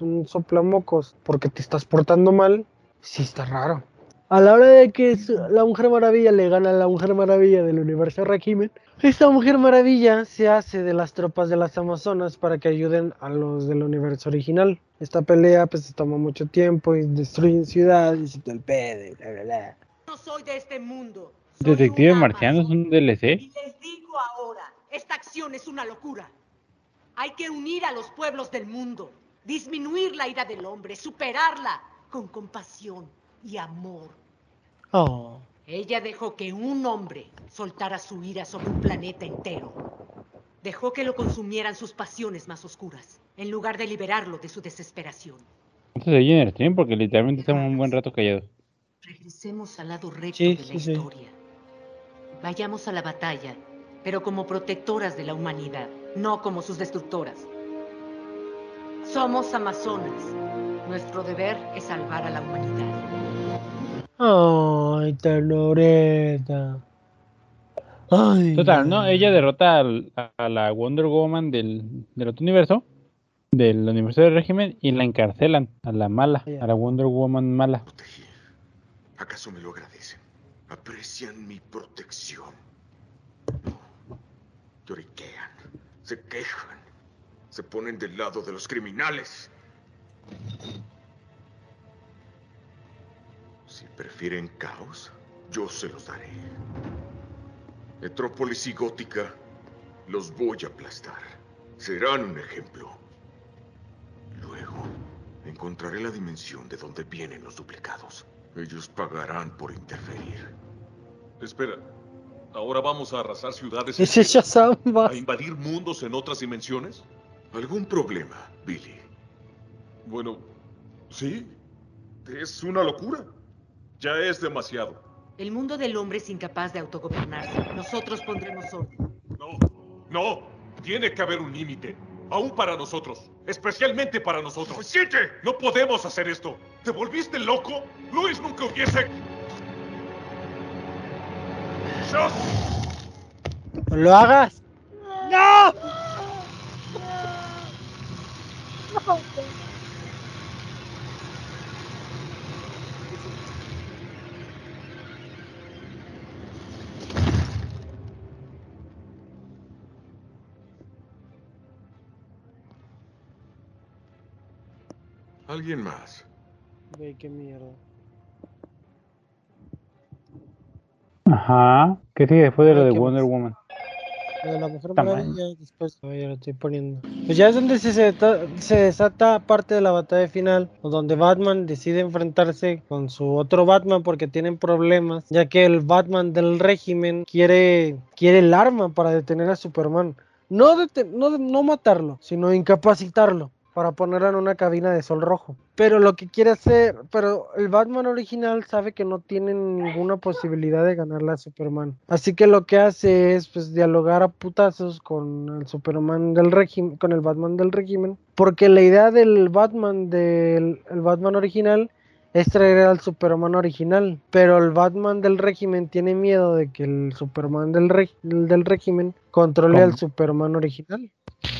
un soplamocos porque te estás portando mal, sí está raro. A la hora de que la Mujer Maravilla le gana a la Mujer Maravilla del universo Regimen, esta Mujer Maravilla se hace de las tropas de las Amazonas para que ayuden a los del universo original. Esta pelea pues se toma mucho tiempo y destruyen ciudades y todo el pedo y bla bla bla. No soy de este mundo. Soy Detective Marciano es un DLC. Y les digo ahora, esta acción es una locura. Hay que unir a los pueblos del mundo, disminuir la ira del hombre, superarla con compasión y amor. Oh. Ella dejó que un hombre soltara su ira sobre un planeta entero. Dejó que lo consumieran sus pasiones más oscuras, en lugar de liberarlo de su desesperación. Entonces ahí en el stream porque literalmente estamos un buen rato callados. Regresemos al lado recto Sí, de la sí, sí. historia. Vayamos a la batalla, pero como protectoras de la humanidad, no como sus destructoras. Somos amazonas. Nuestro deber es salvar a la humanidad. Ay, ternureta. Ay. Total, ¿no? Ella derrota al- a la Wonder Woman del, del otro universo, del universo del régimen, y la encarcelan a la mala, a la Wonder Woman mala. ¿Acaso me lo agradecen? ¿Aprecian mi protección? No. Lloriquean, se quejan, se ponen del lado de los criminales. Si prefieren caos, yo se los daré. Metrópolis y Gótica los voy a aplastar. Serán un ejemplo. Luego, encontraré la dimensión de donde vienen los duplicados. Ellos pagarán por interferir. Espera. ¿Ahora vamos a arrasar ciudades va. ¿A invadir mundos en otras dimensiones? ¿Algún problema, Billy? Bueno, sí. Es una locura. Ya es demasiado. El mundo del hombre es incapaz de autogobernarse. Nosotros pondremos orden. No, no. Tiene que haber un límite. Aún para nosotros. Especialmente para nosotros. ¡Suficiente! No podemos hacer esto. ¿Te volviste loco? Luis nunca hubiese... ¡Shut! ¡No lo hagas! ¡No! ¿Alguien más? Güey, qué mierda. Ajá. ¿Qué sigue después de lo de Wonder más. Woman? Lo de la Mujer. Maravilla, después ya lo estoy poniendo. Pues ya es donde se, desata- se desata parte de la batalla final, o donde Batman decide enfrentarse con su otro Batman porque tienen problemas, ya que el Batman del régimen quiere, quiere el arma para detener a Superman. No, no matarlo, sino incapacitarlo para ponerlo en una cabina de sol rojo. Pero lo que quiere hacer, pero el Batman original sabe que no tiene ninguna posibilidad de ganarle a Superman. Así que lo que hace es pues dialogar a putazos con el Superman del régimen, con el Batman del régimen, porque la idea del Batman del el Batman original es traer al Superman original. Pero el Batman del régimen tiene miedo de que el Superman del, del régimen controle ¿Cómo? al Superman original.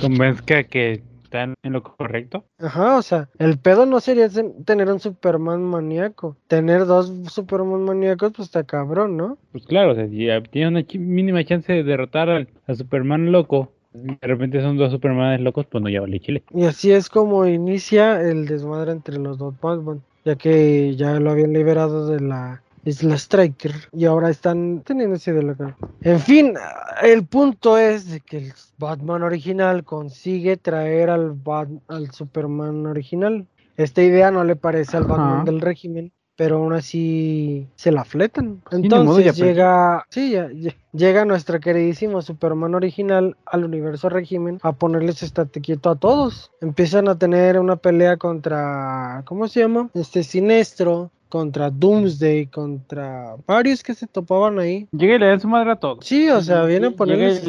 Convenzca que están en lo correcto. Ajá, o sea, el pedo no sería tener un Superman maníaco. Tener dos Superman maníacos, pues está cabrón, ¿no? Pues claro, o sea, si ya tienes una mínima chance de derrotar al, al Superman loco, de repente son dos Supermanes locos, pues no ya vale chile. Y así es como inicia el desmadre entre los dos Batman, ya que ya lo habían liberado de la Isla Striker y ahora están teniendo ese local. En fin, el punto es de que el Batman original consigue traer al, Bat- al Superman original. Esta idea no le parece al Batman Ajá. del régimen, pero aún así se la fletan. Entonces llega, sí, ya- ya- llega nuestro queridísimo Superman original al universo régimen a ponerles estate quieto a todos. Empiezan a tener una pelea contra, ¿cómo se llama? Este Sinestro, contra Doomsday, contra varios que se topaban ahí. Llega y le dan su madre a todos. Sí, o sea, viene a ponerles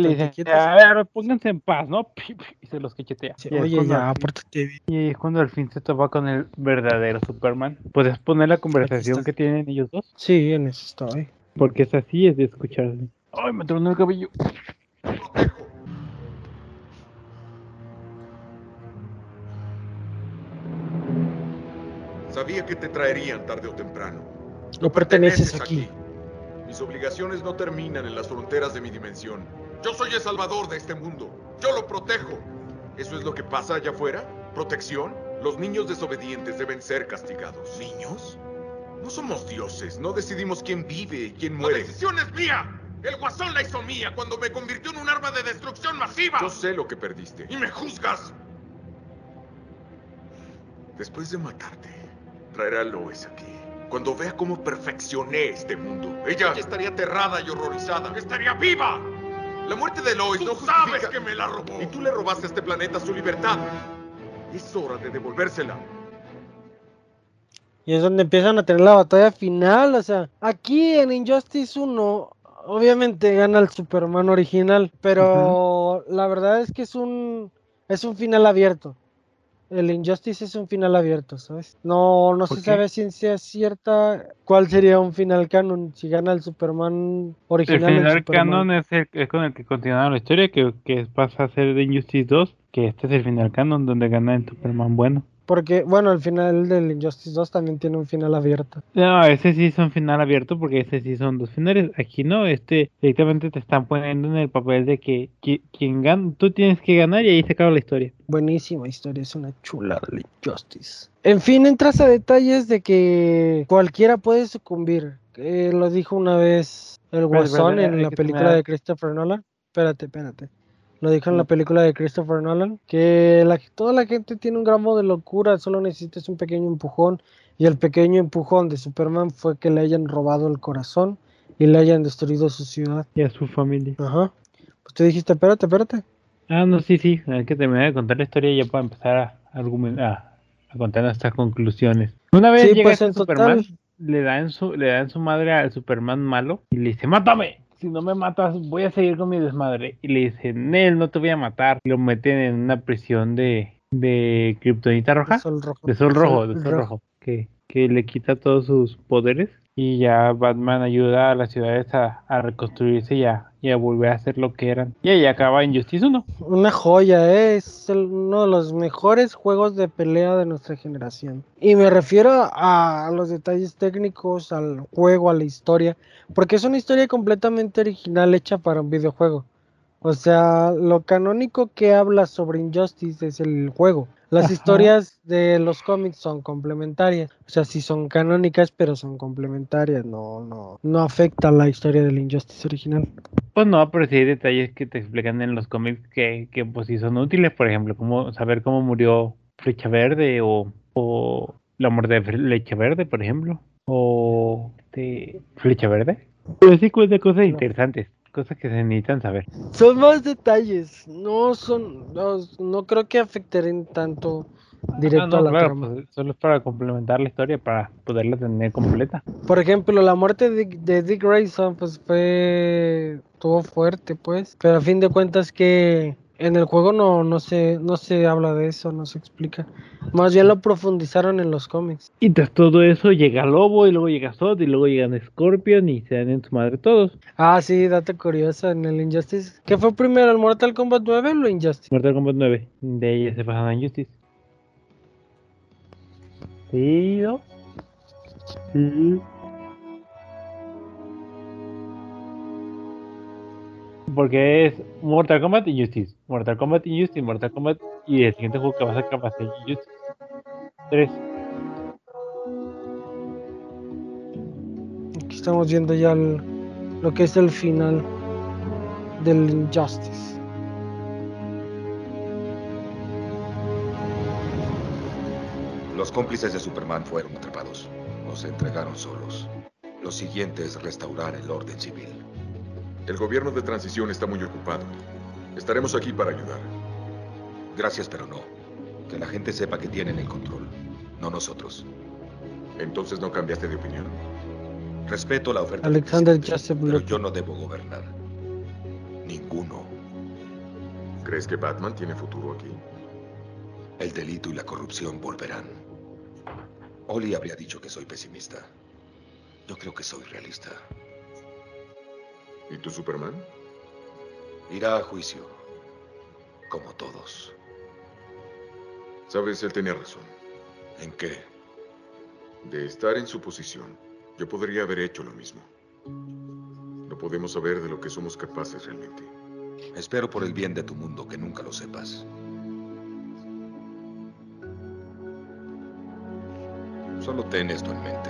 a ver, pónganse en paz, ¿no? Y se los cachetea. Sí, Oye, ya, al fin- pórtate bien. Y es cuando al fin se topa con el verdadero Superman. ¿Puedes poner la conversación que tienen ellos dos? Sí, en eso estoy. Porque es así, es de escucharse. Ay, me tronó el cabello. Sabía que te traerían tarde o temprano. No perteneces aquí. Mis obligaciones no terminan en las fronteras de mi dimensión. Yo soy el salvador de este mundo. Yo lo protejo. ¿Eso es lo que pasa allá afuera? ¿Protección? Los niños desobedientes deben ser castigados. ¿Niños? No somos dioses. No decidimos quién vive y quién muere. La decisión es mía. El guasón la hizo mía cuando me convirtió en un arma de destrucción masiva. Yo sé lo que perdiste. ¿Y me juzgas? Después de matarte, traerá a Lois aquí. Cuando vea cómo perfeccioné este mundo, ella estaría aterrada y horrorizada. ¡Estaría viva! La muerte de Lois Tú no sabes justifica... que me la robó. Y tú le robaste a este planeta su libertad. Es hora de devolvérsela. Y es donde empiezan a tener la batalla final. O sea, aquí en Injustice 1, obviamente gana el Superman original. Pero la verdad es que es un, es un final abierto. El Injustice es un final abierto, ¿sabes? No, no ¿Por se qué? sabe ciencia cierta cuál sería un final canon. Si gana el Superman original. el final Superman- canon es, el, es con el que continúa la historia, que, que pasa a ser de Injustice 2, que este es el final canon donde gana el Superman bueno. Porque, bueno, el final del Injustice 2 también tiene un final abierto. No, ese sí es un final abierto porque ese sí son dos finales. Aquí no, este directamente te están poniendo en el papel de que qui- quien gana, tú tienes que ganar y ahí se acaba la historia. Buenísima historia, es una chula de Injustice. En fin, entras a detalles de que cualquiera puede sucumbir. Eh, lo dijo una vez el Guasón en la película de Christopher Nolan. Espérate, espérate. Lo dijo en la película de Christopher Nolan. Que la- toda la gente tiene un gramo de locura, solo necesitas un pequeño empujón. Y el pequeño empujón de Superman fue que le hayan robado el corazón y le hayan destruido su ciudad. Y a su familia. Ajá. Pues tú dijiste, espérate, espérate. Ah, no, sí, sí, hay que terminar de contar la historia ya para empezar a, argumentar, a contar nuestras conclusiones. Una vez Sí, llega pues este Superman, total. le dan su, le dan su madre al Superman malo y le dice, mátame. Si no me matas, voy a seguir con mi desmadre. Y le dice, Nel, no te voy a matar. Y lo meten en una prisión de, de Kryptonita roja. De sol rojo. De sol rojo, de sol rojo. rojo. Que, que le quita todos sus poderes. Y ya Batman ayuda a las ciudades a, a reconstruirse y a, y a volver a ser lo que eran. Y ahí acaba Injustice 1. Una joya, ¿eh? es uno de los mejores juegos de pelea de nuestra generación. Y me refiero a, a los detalles técnicos, al juego, a la historia, porque es una historia completamente original hecha para un videojuego. O sea, lo canónico que habla sobre Injustice es el juego. Las Ajá. historias de los cómics son complementarias. O sea, sí son canónicas, pero son complementarias. No, no, no afecta la historia del Injustice original. Pues no, pero sí hay detalles que te explican en los cómics que, que pues sí son útiles, por ejemplo, como saber cómo murió Flecha Verde o, o la muerte de Flecha Verde, por ejemplo, o este, Flecha Verde. Pero sí cuenta cosas interesantes, cosas que se necesitan saber. Son más detalles, no son, no, no creo que afecten tanto directo Ah, no, a la claro, trama. pues, solo es para complementar la historia, para poderla tener completa. Por ejemplo, la muerte de, de Dick Grayson, pues fue, estuvo fuerte, pues, pero a fin de cuentas que En el juego no, no se, no se habla de eso, no se explica. Más bien lo profundizaron en los cómics. Y tras todo eso llega Lobo y luego llega Zod y luego llegan Scorpion y se dan en su madre todos. Ah, sí, dato curioso en el Injustice. ¿Qué fue primero, el Mortal Kombat 9 o el Injustice? Mortal Kombat 9. De ahí ya se pasan a Injustice. Sí, ¿no? Sí. Porque es Mortal Kombat Injustice. Mortal Kombat Injustice, Mortal Kombat y el siguiente juego que va a sacar va a ser Injustice. 3. Aquí estamos viendo ya el- lo que es el final del Injustice. Los cómplices de Superman fueron atrapados. Los entregaron solos. Lo siguiente es restaurar el orden civil. El gobierno de transición está muy ocupado. Estaremos aquí para ayudar. Gracias, pero no. Que la gente sepa que tienen el control, no nosotros. Entonces no cambiaste de opinión. Respeto la oferta. Alexander Joseph pero yo no debo gobernar. Ninguno. ¿Crees que Batman tiene futuro aquí? El delito y la corrupción volverán. Oli habría dicho que soy pesimista. Yo creo que soy realista. ¿Y tú, Superman? Irá a juicio. Como todos. Sabes, él tenía razón. ¿En qué? De estar en su posición, yo podría haber hecho lo mismo. No podemos saber de lo que somos capaces realmente. Espero por el bien de tu mundo que nunca lo sepas. Solo ten esto en mente.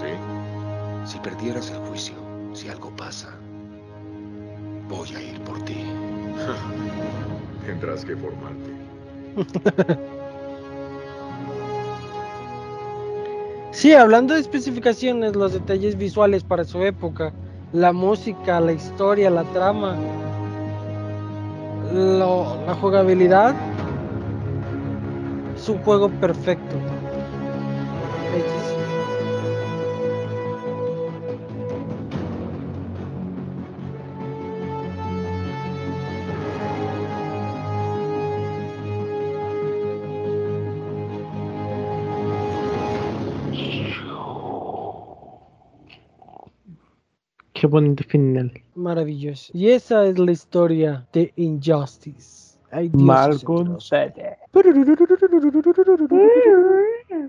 ¿Sí? Si perdieras el juicio, si algo pasa, voy a ir por ti. Tendrás que formarte. Sí, hablando de especificaciones, los detalles visuales para su época, la música, la historia, la trama, lo- la jugabilidad, es un juego perfecto. Final. Maravilloso. Y esa es la historia de Injustice. Ay, Dios, Sete.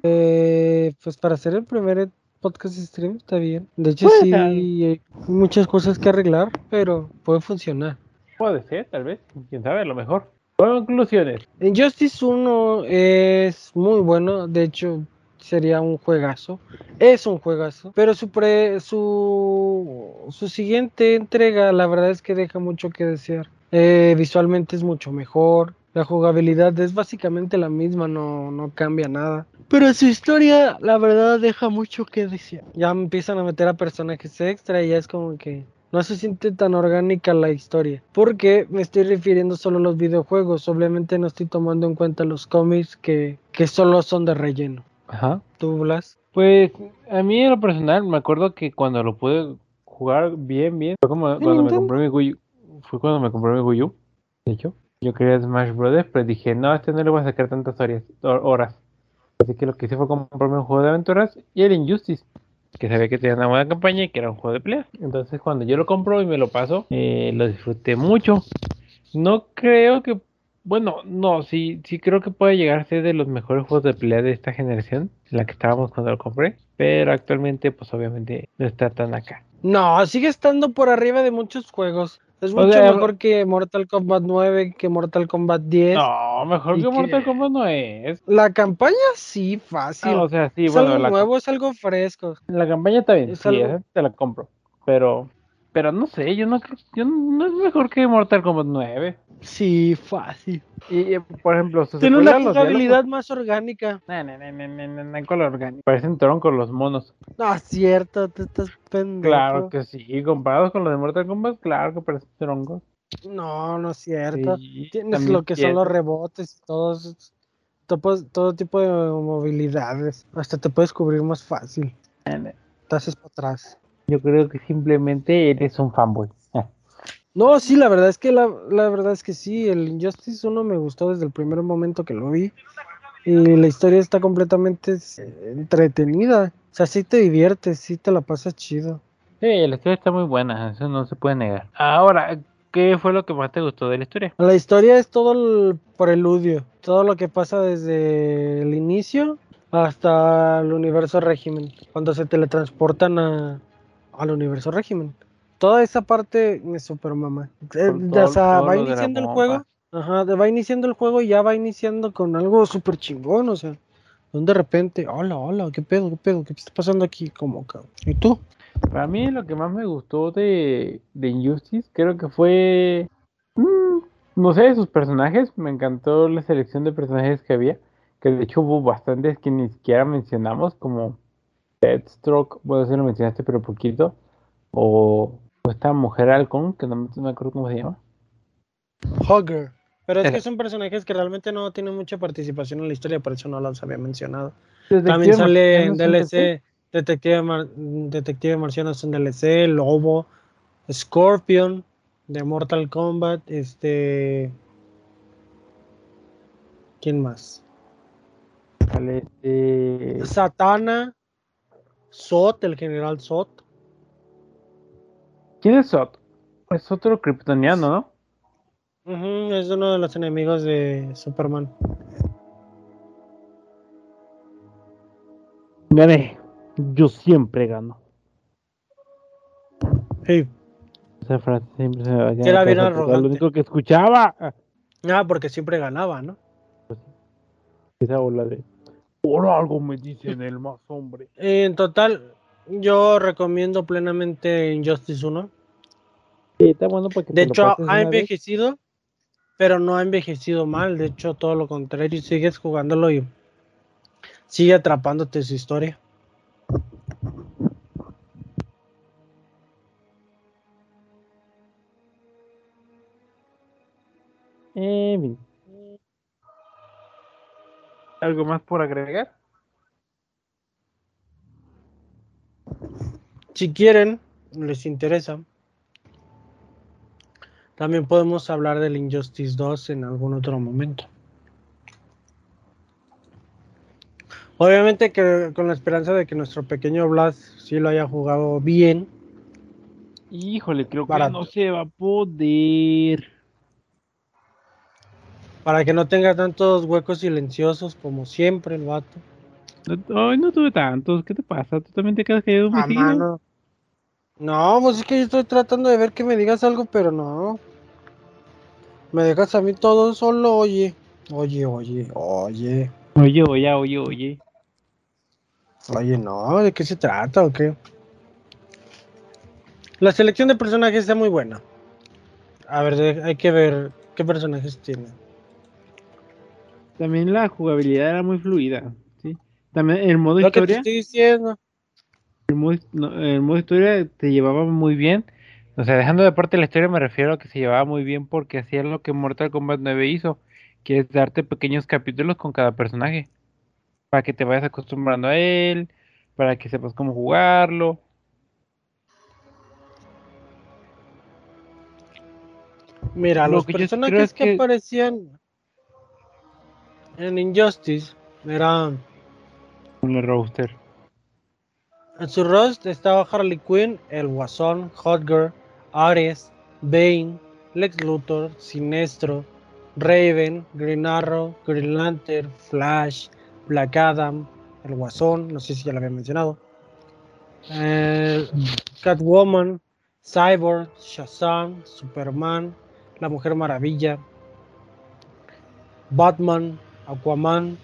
Eh, pues para hacer el primer podcast stream está bien. De hecho, sí, hay muchas cosas que arreglar, pero puede funcionar. Puede ser, tal vez. Quién sabe, a lo mejor. Conclusiones. Injustice 1 es muy bueno, de hecho sería un juegazo, es un juegazo, pero su, pre- su, su siguiente entrega la verdad es que deja mucho que desear. Eh, visualmente es mucho mejor, la jugabilidad es básicamente la misma, no, no cambia nada. Pero su historia, la verdad, deja mucho que desear. Ya empiezan a meter a personajes extra y ya es como que no se siente tan orgánica la historia. Porque me estoy refiriendo solo a los videojuegos. Obviamente no estoy tomando en cuenta los cómics que, que solo son de relleno. Ajá. ¿Tú, Blas? Pues a mí en lo personal me acuerdo que cuando lo pude jugar bien, bien, fue como cuando me compré mi Wii U, fue cuando me compré mi Wii U, de hecho. Yo quería Smash Brothers, pero dije, no, a este no le voy a sacar tantas horas, horas. Así que lo que hice fue comprarme un juego de aventuras y el Injustice, que sabía que tenía una buena campaña y que era un juego de pelea. Entonces cuando yo lo compro y me lo paso, eh, lo disfruté mucho. No creo que, bueno, no, sí, sí creo que puede llegar a ser de los mejores juegos de pelea de esta generación, en la que estábamos cuando lo compré, pero actualmente pues obviamente no está tan acá. No, sigue estando por arriba de muchos juegos. Es O mucho sea, mejor que Mortal Kombat 9, que Mortal Kombat 10. No, mejor ¿Y que? Mortal Kombat no es. La campaña sí, fácil. Ah, o sea, sí, es bueno, algo la, nuevo, es algo fresco. la campaña está bien, es sí, algo- esa te la compro, pero, pero no sé, yo no creo, yo no, es mejor que Mortal Kombat 9. Sí, fácil. Y, eh, por ejemplo, su Tiene una jugabilidad más orgánica. No, no, no, no, no, no, no, con la orgánica. Parecen troncos los monos. No, es cierto, te estás pendejo. Claro que sí, comparados con los de Mortal Kombat, claro que parecen troncos. No, no es cierto. Sí, Tienes lo que son los rebotes y todos, todo, todo tipo de movilidades. Hasta te puedes cubrir más fácil. Te haces para atrás. Yo creo que simplemente eres un fanboy. No, sí, la verdad es que la, la verdad es que sí, el Injustice 1 me gustó desde el primer momento que lo vi. Y la historia está completamente eh, entretenida. O sea, sí te diviertes, sí te la pasas chido. Sí, la historia está muy buena, eso no se puede negar. Ahora, ¿qué fue lo que más te gustó de la historia? La historia es todo el preludio, todo lo que pasa desde el inicio hasta el universo régimen, cuando se teletransportan a, al universo régimen. Toda esa parte me super mama. Eh, o sea, va de iniciando el bomba. juego, ajá, de- va iniciando el juego y ya va iniciando con algo súper chingón, o sea, de repente, hola, hola, qué pedo, qué pedo, qué está pasando aquí, como cabrón. ¿Y tú? Para mí lo que más me gustó de, de Injustice creo que fue, mm, no sé, sus personajes. Me encantó la selección de personajes que había, que de hecho hubo bastantes que ni siquiera mencionamos, como Deathstroke, bueno, sí lo mencionaste, pero poquito, o, o esta mujer halcón, que no me no me acuerdo cómo se llama. Hugger. Pero es que son personajes que realmente no tienen mucha participación en la historia, por eso no los había mencionado. Detective También sale en Marciano, ¿es un DLC Detective, Mar- Detective Marciano es un DLC, Lobo, Scorpion de Mortal Kombat, este... ¿Quién más? Sale este- Satana, Sot, el general Sot. ¿Quién es Sot? Es otro kryptoniano, ¿no? Ujú, es uno de los enemigos de Superman. Gané. Yo siempre gano. Sí. Esa frase siempre se me va a Era en bien arrogante. Lo único que escuchaba. ah, Ah, porque siempre ganaba, ¿no? Esa bola de. Por algo me dicen el más hombre. En total, yo recomiendo plenamente Injustice 1. Sí, está bueno porque De hecho, ha vez. envejecido, pero no ha envejecido mal. De hecho, todo lo contrario, sigues jugándolo y sigue atrapándote su historia. Fin. ¿Algo más por agregar? Si quieren, les interesa, también podemos hablar del Injustice 2 en algún otro momento. Obviamente que con la esperanza de que nuestro pequeño Blas sí lo haya jugado bien. Híjole, creo que Barato. no se va a poder. Para que no tenga tantos huecos silenciosos como siempre el vato. Ay, no tuve tantos. ¿Qué te pasa? Tú también te quedas Ah, seguido. mano. No, pues es que yo estoy tratando de ver que me digas algo, pero no. Me dejas a mí todo solo, oye. Oye, oye, oye. Oye, oye, oye, oye. Oye, no, ¿de qué se trata o qué? La selección de personajes está muy buena. A ver, hay que ver qué personajes tiene. También la jugabilidad era muy fluida. ¿sí? También el modo Lo que te historia. estoy diciendo. El modo, no, el modo historia te llevaba muy bien. O sea, dejando de parte la historia, me refiero a que se llevaba muy bien porque hacía lo que Mortal Kombat 9 hizo, que es darte pequeños capítulos con cada personaje. Para que te vayas acostumbrando a él, para que sepas cómo jugarlo. Mira, Lo los personajes es que... que- aparecían en Injustice eran. Un roster. En su roster estaba Harley Quinn, el Guasón, Hotgirl, Ares, Bane, Lex Luthor, Sinestro, Raven, Green Arrow, Green Lantern, Flash, Black Adam, el Guasón, no sé si ya lo había mencionado, eh, Catwoman, Cyborg, Shazam, Superman, la Mujer Maravilla, Batman, Aquaman,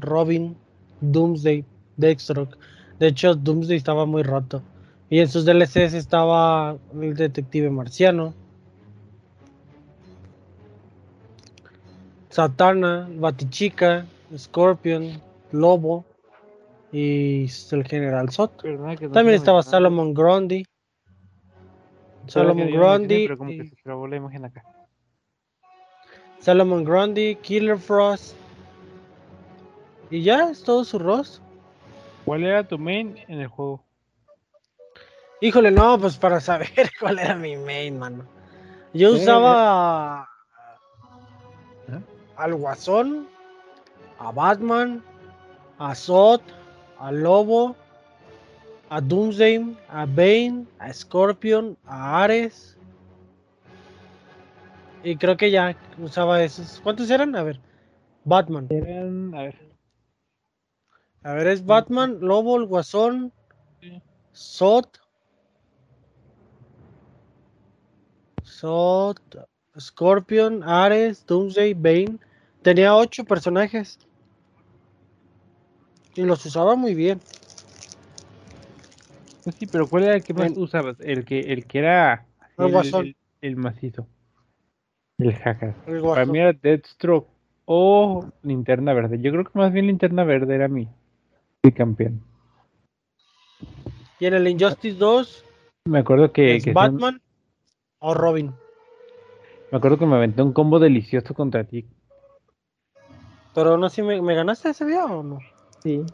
Robin, Doomsday, Deathstroke. De hecho, Doomsday estaba muy roto. Y en sus DLCs estaba el detective marciano. Satana, Batichica, Scorpion, Lobo y el General Sot. También estaba Salomon Grundy. Salomon Grundy. Pero como que se trabó la imagen acá. Salomon Grundy, Killer Frost. Y ya, es todo su rostro. ¿Cuál era tu main en el juego? Híjole, no, pues para saber cuál era mi main, mano. Yo Sí, usaba a- Ajá. al Guasón, a Batman, a Zod, a Lobo, a Doomsday, a Bane, a Scorpion, a Ares. Y creo que ya usaba esos. ¿Cuántos eran? A ver. Batman. Eran, a ver, A ver, es Batman, Lobo, el Guasón, Zod. Zod, Scorpion, Ares, Doomsday, Bane. Tenía ocho personajes. Y los usaba muy bien. pues sí, pero ¿cuál era el que más En- usabas? El que, el que era El el, Guasón. el- el macizo. El. El Para mí era Deathstroke o Linterna Verde. Yo creo que más bien Linterna Verde era mi, campeón. Y en el Injustice 2 Me acuerdo que, es que sí, Batman o Robin. me acuerdo que me aventé un combo delicioso contra ti. Pero no sé, ¿me, me ganaste ese día o no? Sí,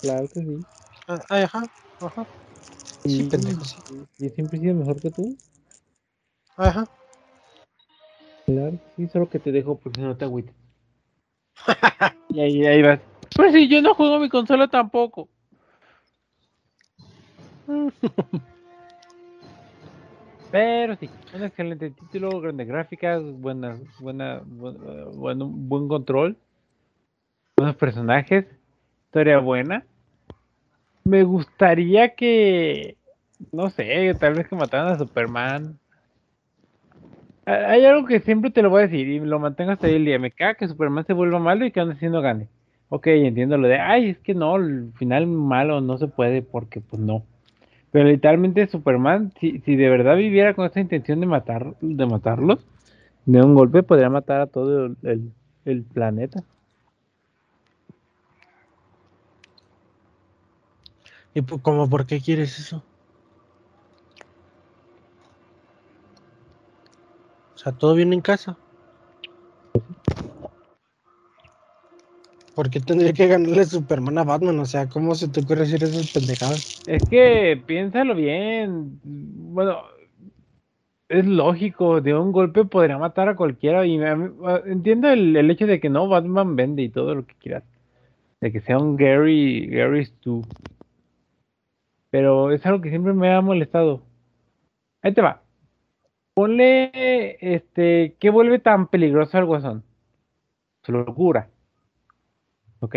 claro que sí. Ah, ajá, ajá. Sí, pendejo, sí. Yo siempre he sido mejor que tú. Ajá. Claro, sí, solo que te dejo porque no te agüites. y ahí, ahí vas. Pues si yo no juego mi consola tampoco. Pero sí, un excelente título, grandes gráficas, buenas, buena, bu- bueno, buen control, buenos personajes, historia buena. Me gustaría que, no sé, tal vez que mataran a Superman. Ha- Hay algo que siempre te lo voy a decir y lo mantengo hasta el día. Me caga que Superman se vuelva malo y que así no gane. Ok, entiendo lo de, ay, es que no, el final malo no se puede porque pues no. Pero literalmente Superman, si, si de verdad viviera con esa intención de matar, de matarlos, de un golpe podría matar a todo el, el- el planeta. ¿Y po- como por qué quieres eso? O sea, todo viene en casa. ¿Por qué tendría que ganarle Superman a Batman? O sea, ¿cómo se te ocurre decir esas pendejadas? Es que piénsalo bien. Bueno, es lógico, de un golpe podría matar a cualquiera. Y a- entiendo el, el hecho de que no, Batman vende y todo lo que quieras. De que sea un Gary, Gary Stu. Pero es algo que siempre me ha molestado. Ahí te va. Ponle, este, ¿qué vuelve tan peligroso al Guasón? Su locura. Ok.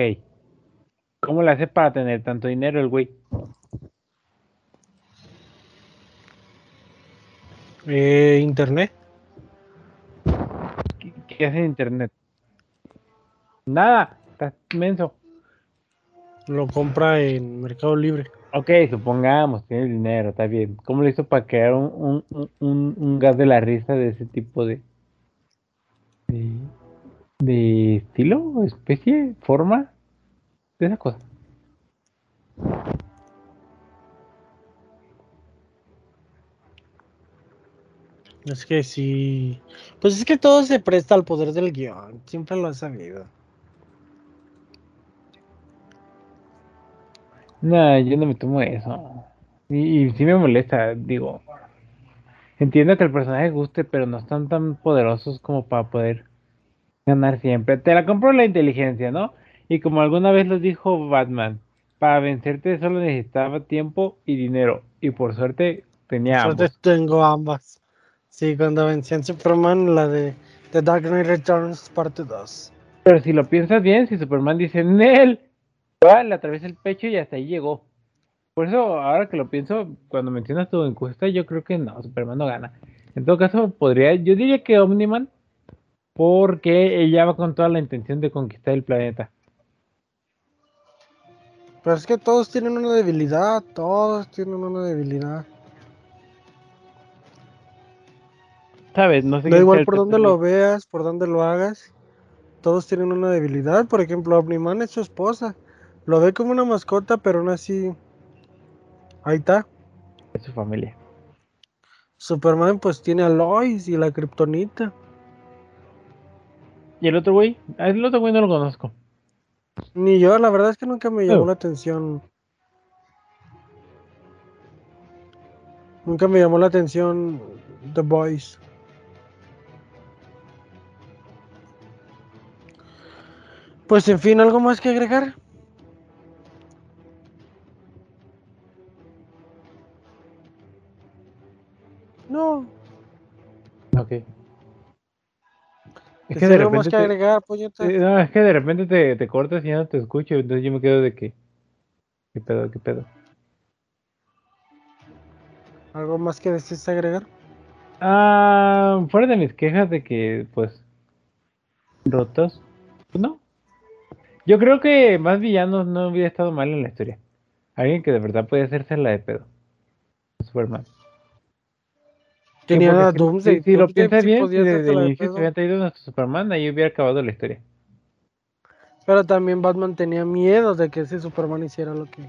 ¿Cómo le hace para tener tanto dinero el güey? Eh, Internet. ¿Qué, qué hace en internet? Nada, estás menso. Lo compra en Mercado Libre. Ok, supongamos, tiene dinero, está bien. ¿Cómo lo hizo para crear un, un, un- un, gas de la risa de ese tipo de, de, de estilo, especie, forma, de esa cosa? Es que sí. Pues es que todo se presta al poder del guion. Siempre lo he sabido. No, yo no me tomo eso. Y, y sí me molesta, digo. Entiendo que el personaje guste, pero no están tan poderosos como para poder ganar siempre. Te la compro la inteligencia, ¿no? Y como alguna vez lo dijo Batman, para vencerte solo necesitaba tiempo y dinero. Y por suerte tenía Suerte ambos. tengo ambas. Sí, cuando vencí a Superman, la de The Dark Knight Returns parte 2. Pero si lo piensas bien, si Superman dice Nel, le atraviesa el pecho y hasta ahí llegó. Por eso, ahora que lo pienso, cuando mencionas tu encuesta, yo creo que no, Superman no gana. En todo caso, podría, yo diría que Omniman, porque ella va con toda la intención de conquistar el planeta. Pero es que todos tienen una debilidad. Todos tienen una debilidad. ¿Sabes? No sé Da igual por dónde lo veas, por dónde lo hagas. Todos tienen una debilidad. Por ejemplo, Omniman es su esposa. Lo ve como una mascota, pero aún así. Ahí está. Es su familia. Superman pues tiene a Lois y la Kryptonita. ¿Y el otro güey? Ah, el otro güey no lo conozco. Ni yo, la verdad es que nunca me llamó la atención. Nunca me llamó la atención The Boys. Pues en fin, ¿algo más que agregar? No. Ok. Es ¿Es que de repente que te- agregar, eh, no, es que de repente te, te cortas y ya no te escucho, entonces yo me quedo de que... ¿Qué pedo, qué pedo? ¿Algo más que desees agregar? Ah, fuera de mis quejas de que, pues, rotos, pues no. Yo creo que más villanos no hubiera estado mal en la historia. Alguien que de verdad podía hacerse la de pedo. Superman. Que Tenía porque a si- Doomsday. Si, si lo piensas bien, si desde el inicio se hubiera traído nuestro Superman, ahí hubiera acabado la historia. Pero también Batman tenía miedo de que ese Superman hiciera lo que,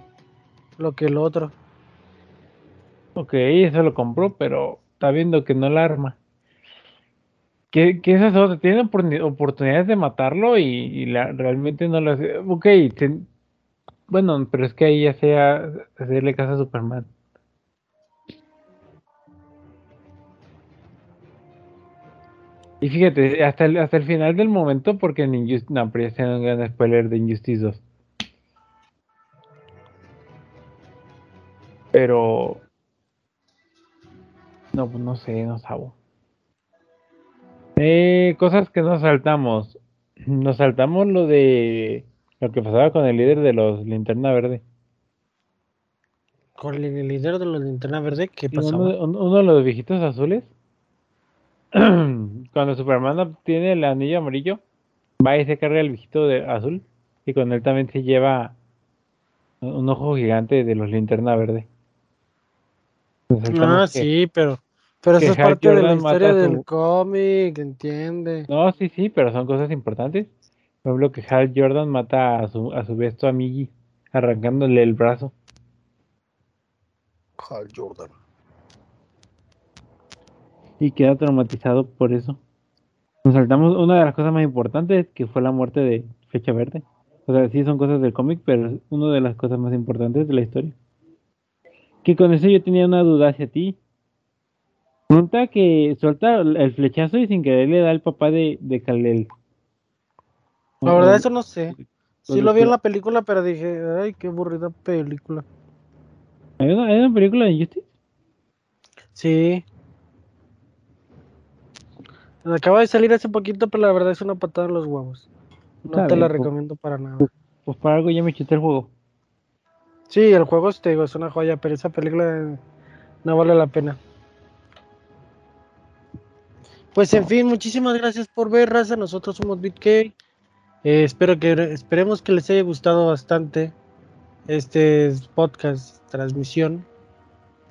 lo que el otro. Ok, eso lo compró, pero está viendo que no la arma. ¿Qué, qué es eso? Tiene oportuni- oportunidades de matarlo y, y la, realmente no lo hace. Ok, bueno, pero es que ahí ya sea hacerle caso a Superman. Y fíjate, hasta el, hasta el final del momento, porque en Injustice, no, pero ya está un gran spoiler de Injustice 2. Pero, no, pues no sé, no sabo. Eh, cosas que nos saltamos. Nos saltamos lo de lo que pasaba con el líder de los Linterna Verde. Con el líder de la linterna verde, ¿qué pasaba? uno de los viejitos azules. Cuando Superman obtiene el anillo amarillo, va y se carga el viejito de azul. Y con él también se lleva un ojo gigante de los linterna verde. Ah, que- sí, pero, pero eso es parte de la Jordan historia a su- del cómic, entiende. No, sí, sí, pero son cosas importantes. Por ejemplo, que Hal Jordan mata a su, a su besto amigui, arrancándole el brazo. Hal Jordan. Y queda traumatizado por eso. Nos saltamos una de las cosas más importantes, que fue la muerte de Flecha Verde. O sea, sí son cosas del cómic, pero es una de las cosas más importantes de la historia. Que con eso yo tenía una duda hacia ti. Pregunta que suelta el flechazo y sin querer le da al papá de, de Kal-El. La verdad, eso no sé. Sí lo vi en la película, pero dije, ay, qué aburrida película. ¿Hay una, hay una película de Justice? Sí. Acaba de salir hace poquito, pero la verdad es una patada en los huevos. No Está te la pues. recomiendo para nada. Pues para algo ya me chuté el juego. Sí, el juego te digo, es una joya, pero esa película no vale la pena. Pues en fin, muchísimas gracias por ver, raza. Nosotros somos BitK. Eh, espero que esperemos que les haya gustado bastante este podcast transmisión.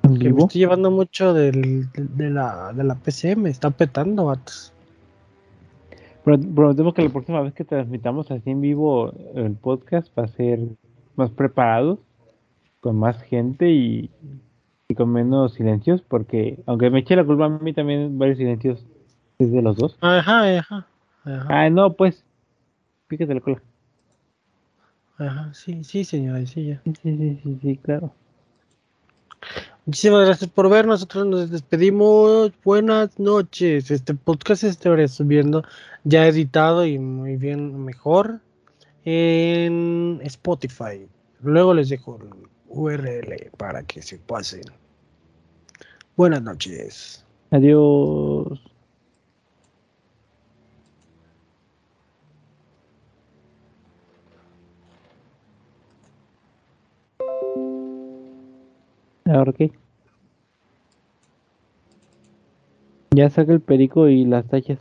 ¿En Que me estoy llevando mucho del, de, la, de la PC, me está petando, vatos. Prometemos que la próxima vez que transmitamos así en vivo el podcast va a ser más preparados, con más gente y, y con menos silencios, porque aunque me eche la culpa a mí también varios silencios es de los dos. Ajá, ajá, ajá, Ah, no, pues, fíjate la cola. ajá, sí, sí, señora, sí, ya. Sí, sí, sí, sí, claro. Muchísimas gracias por ver. Nosotros nos despedimos. Buenas noches. Este podcast se estará subiendo ya editado y muy bien, mejor en Spotify. Luego les dejo el URL para que se pasen. Buenas noches. Adiós. ¿Ahora qué? Ya saca el perico y las tachas.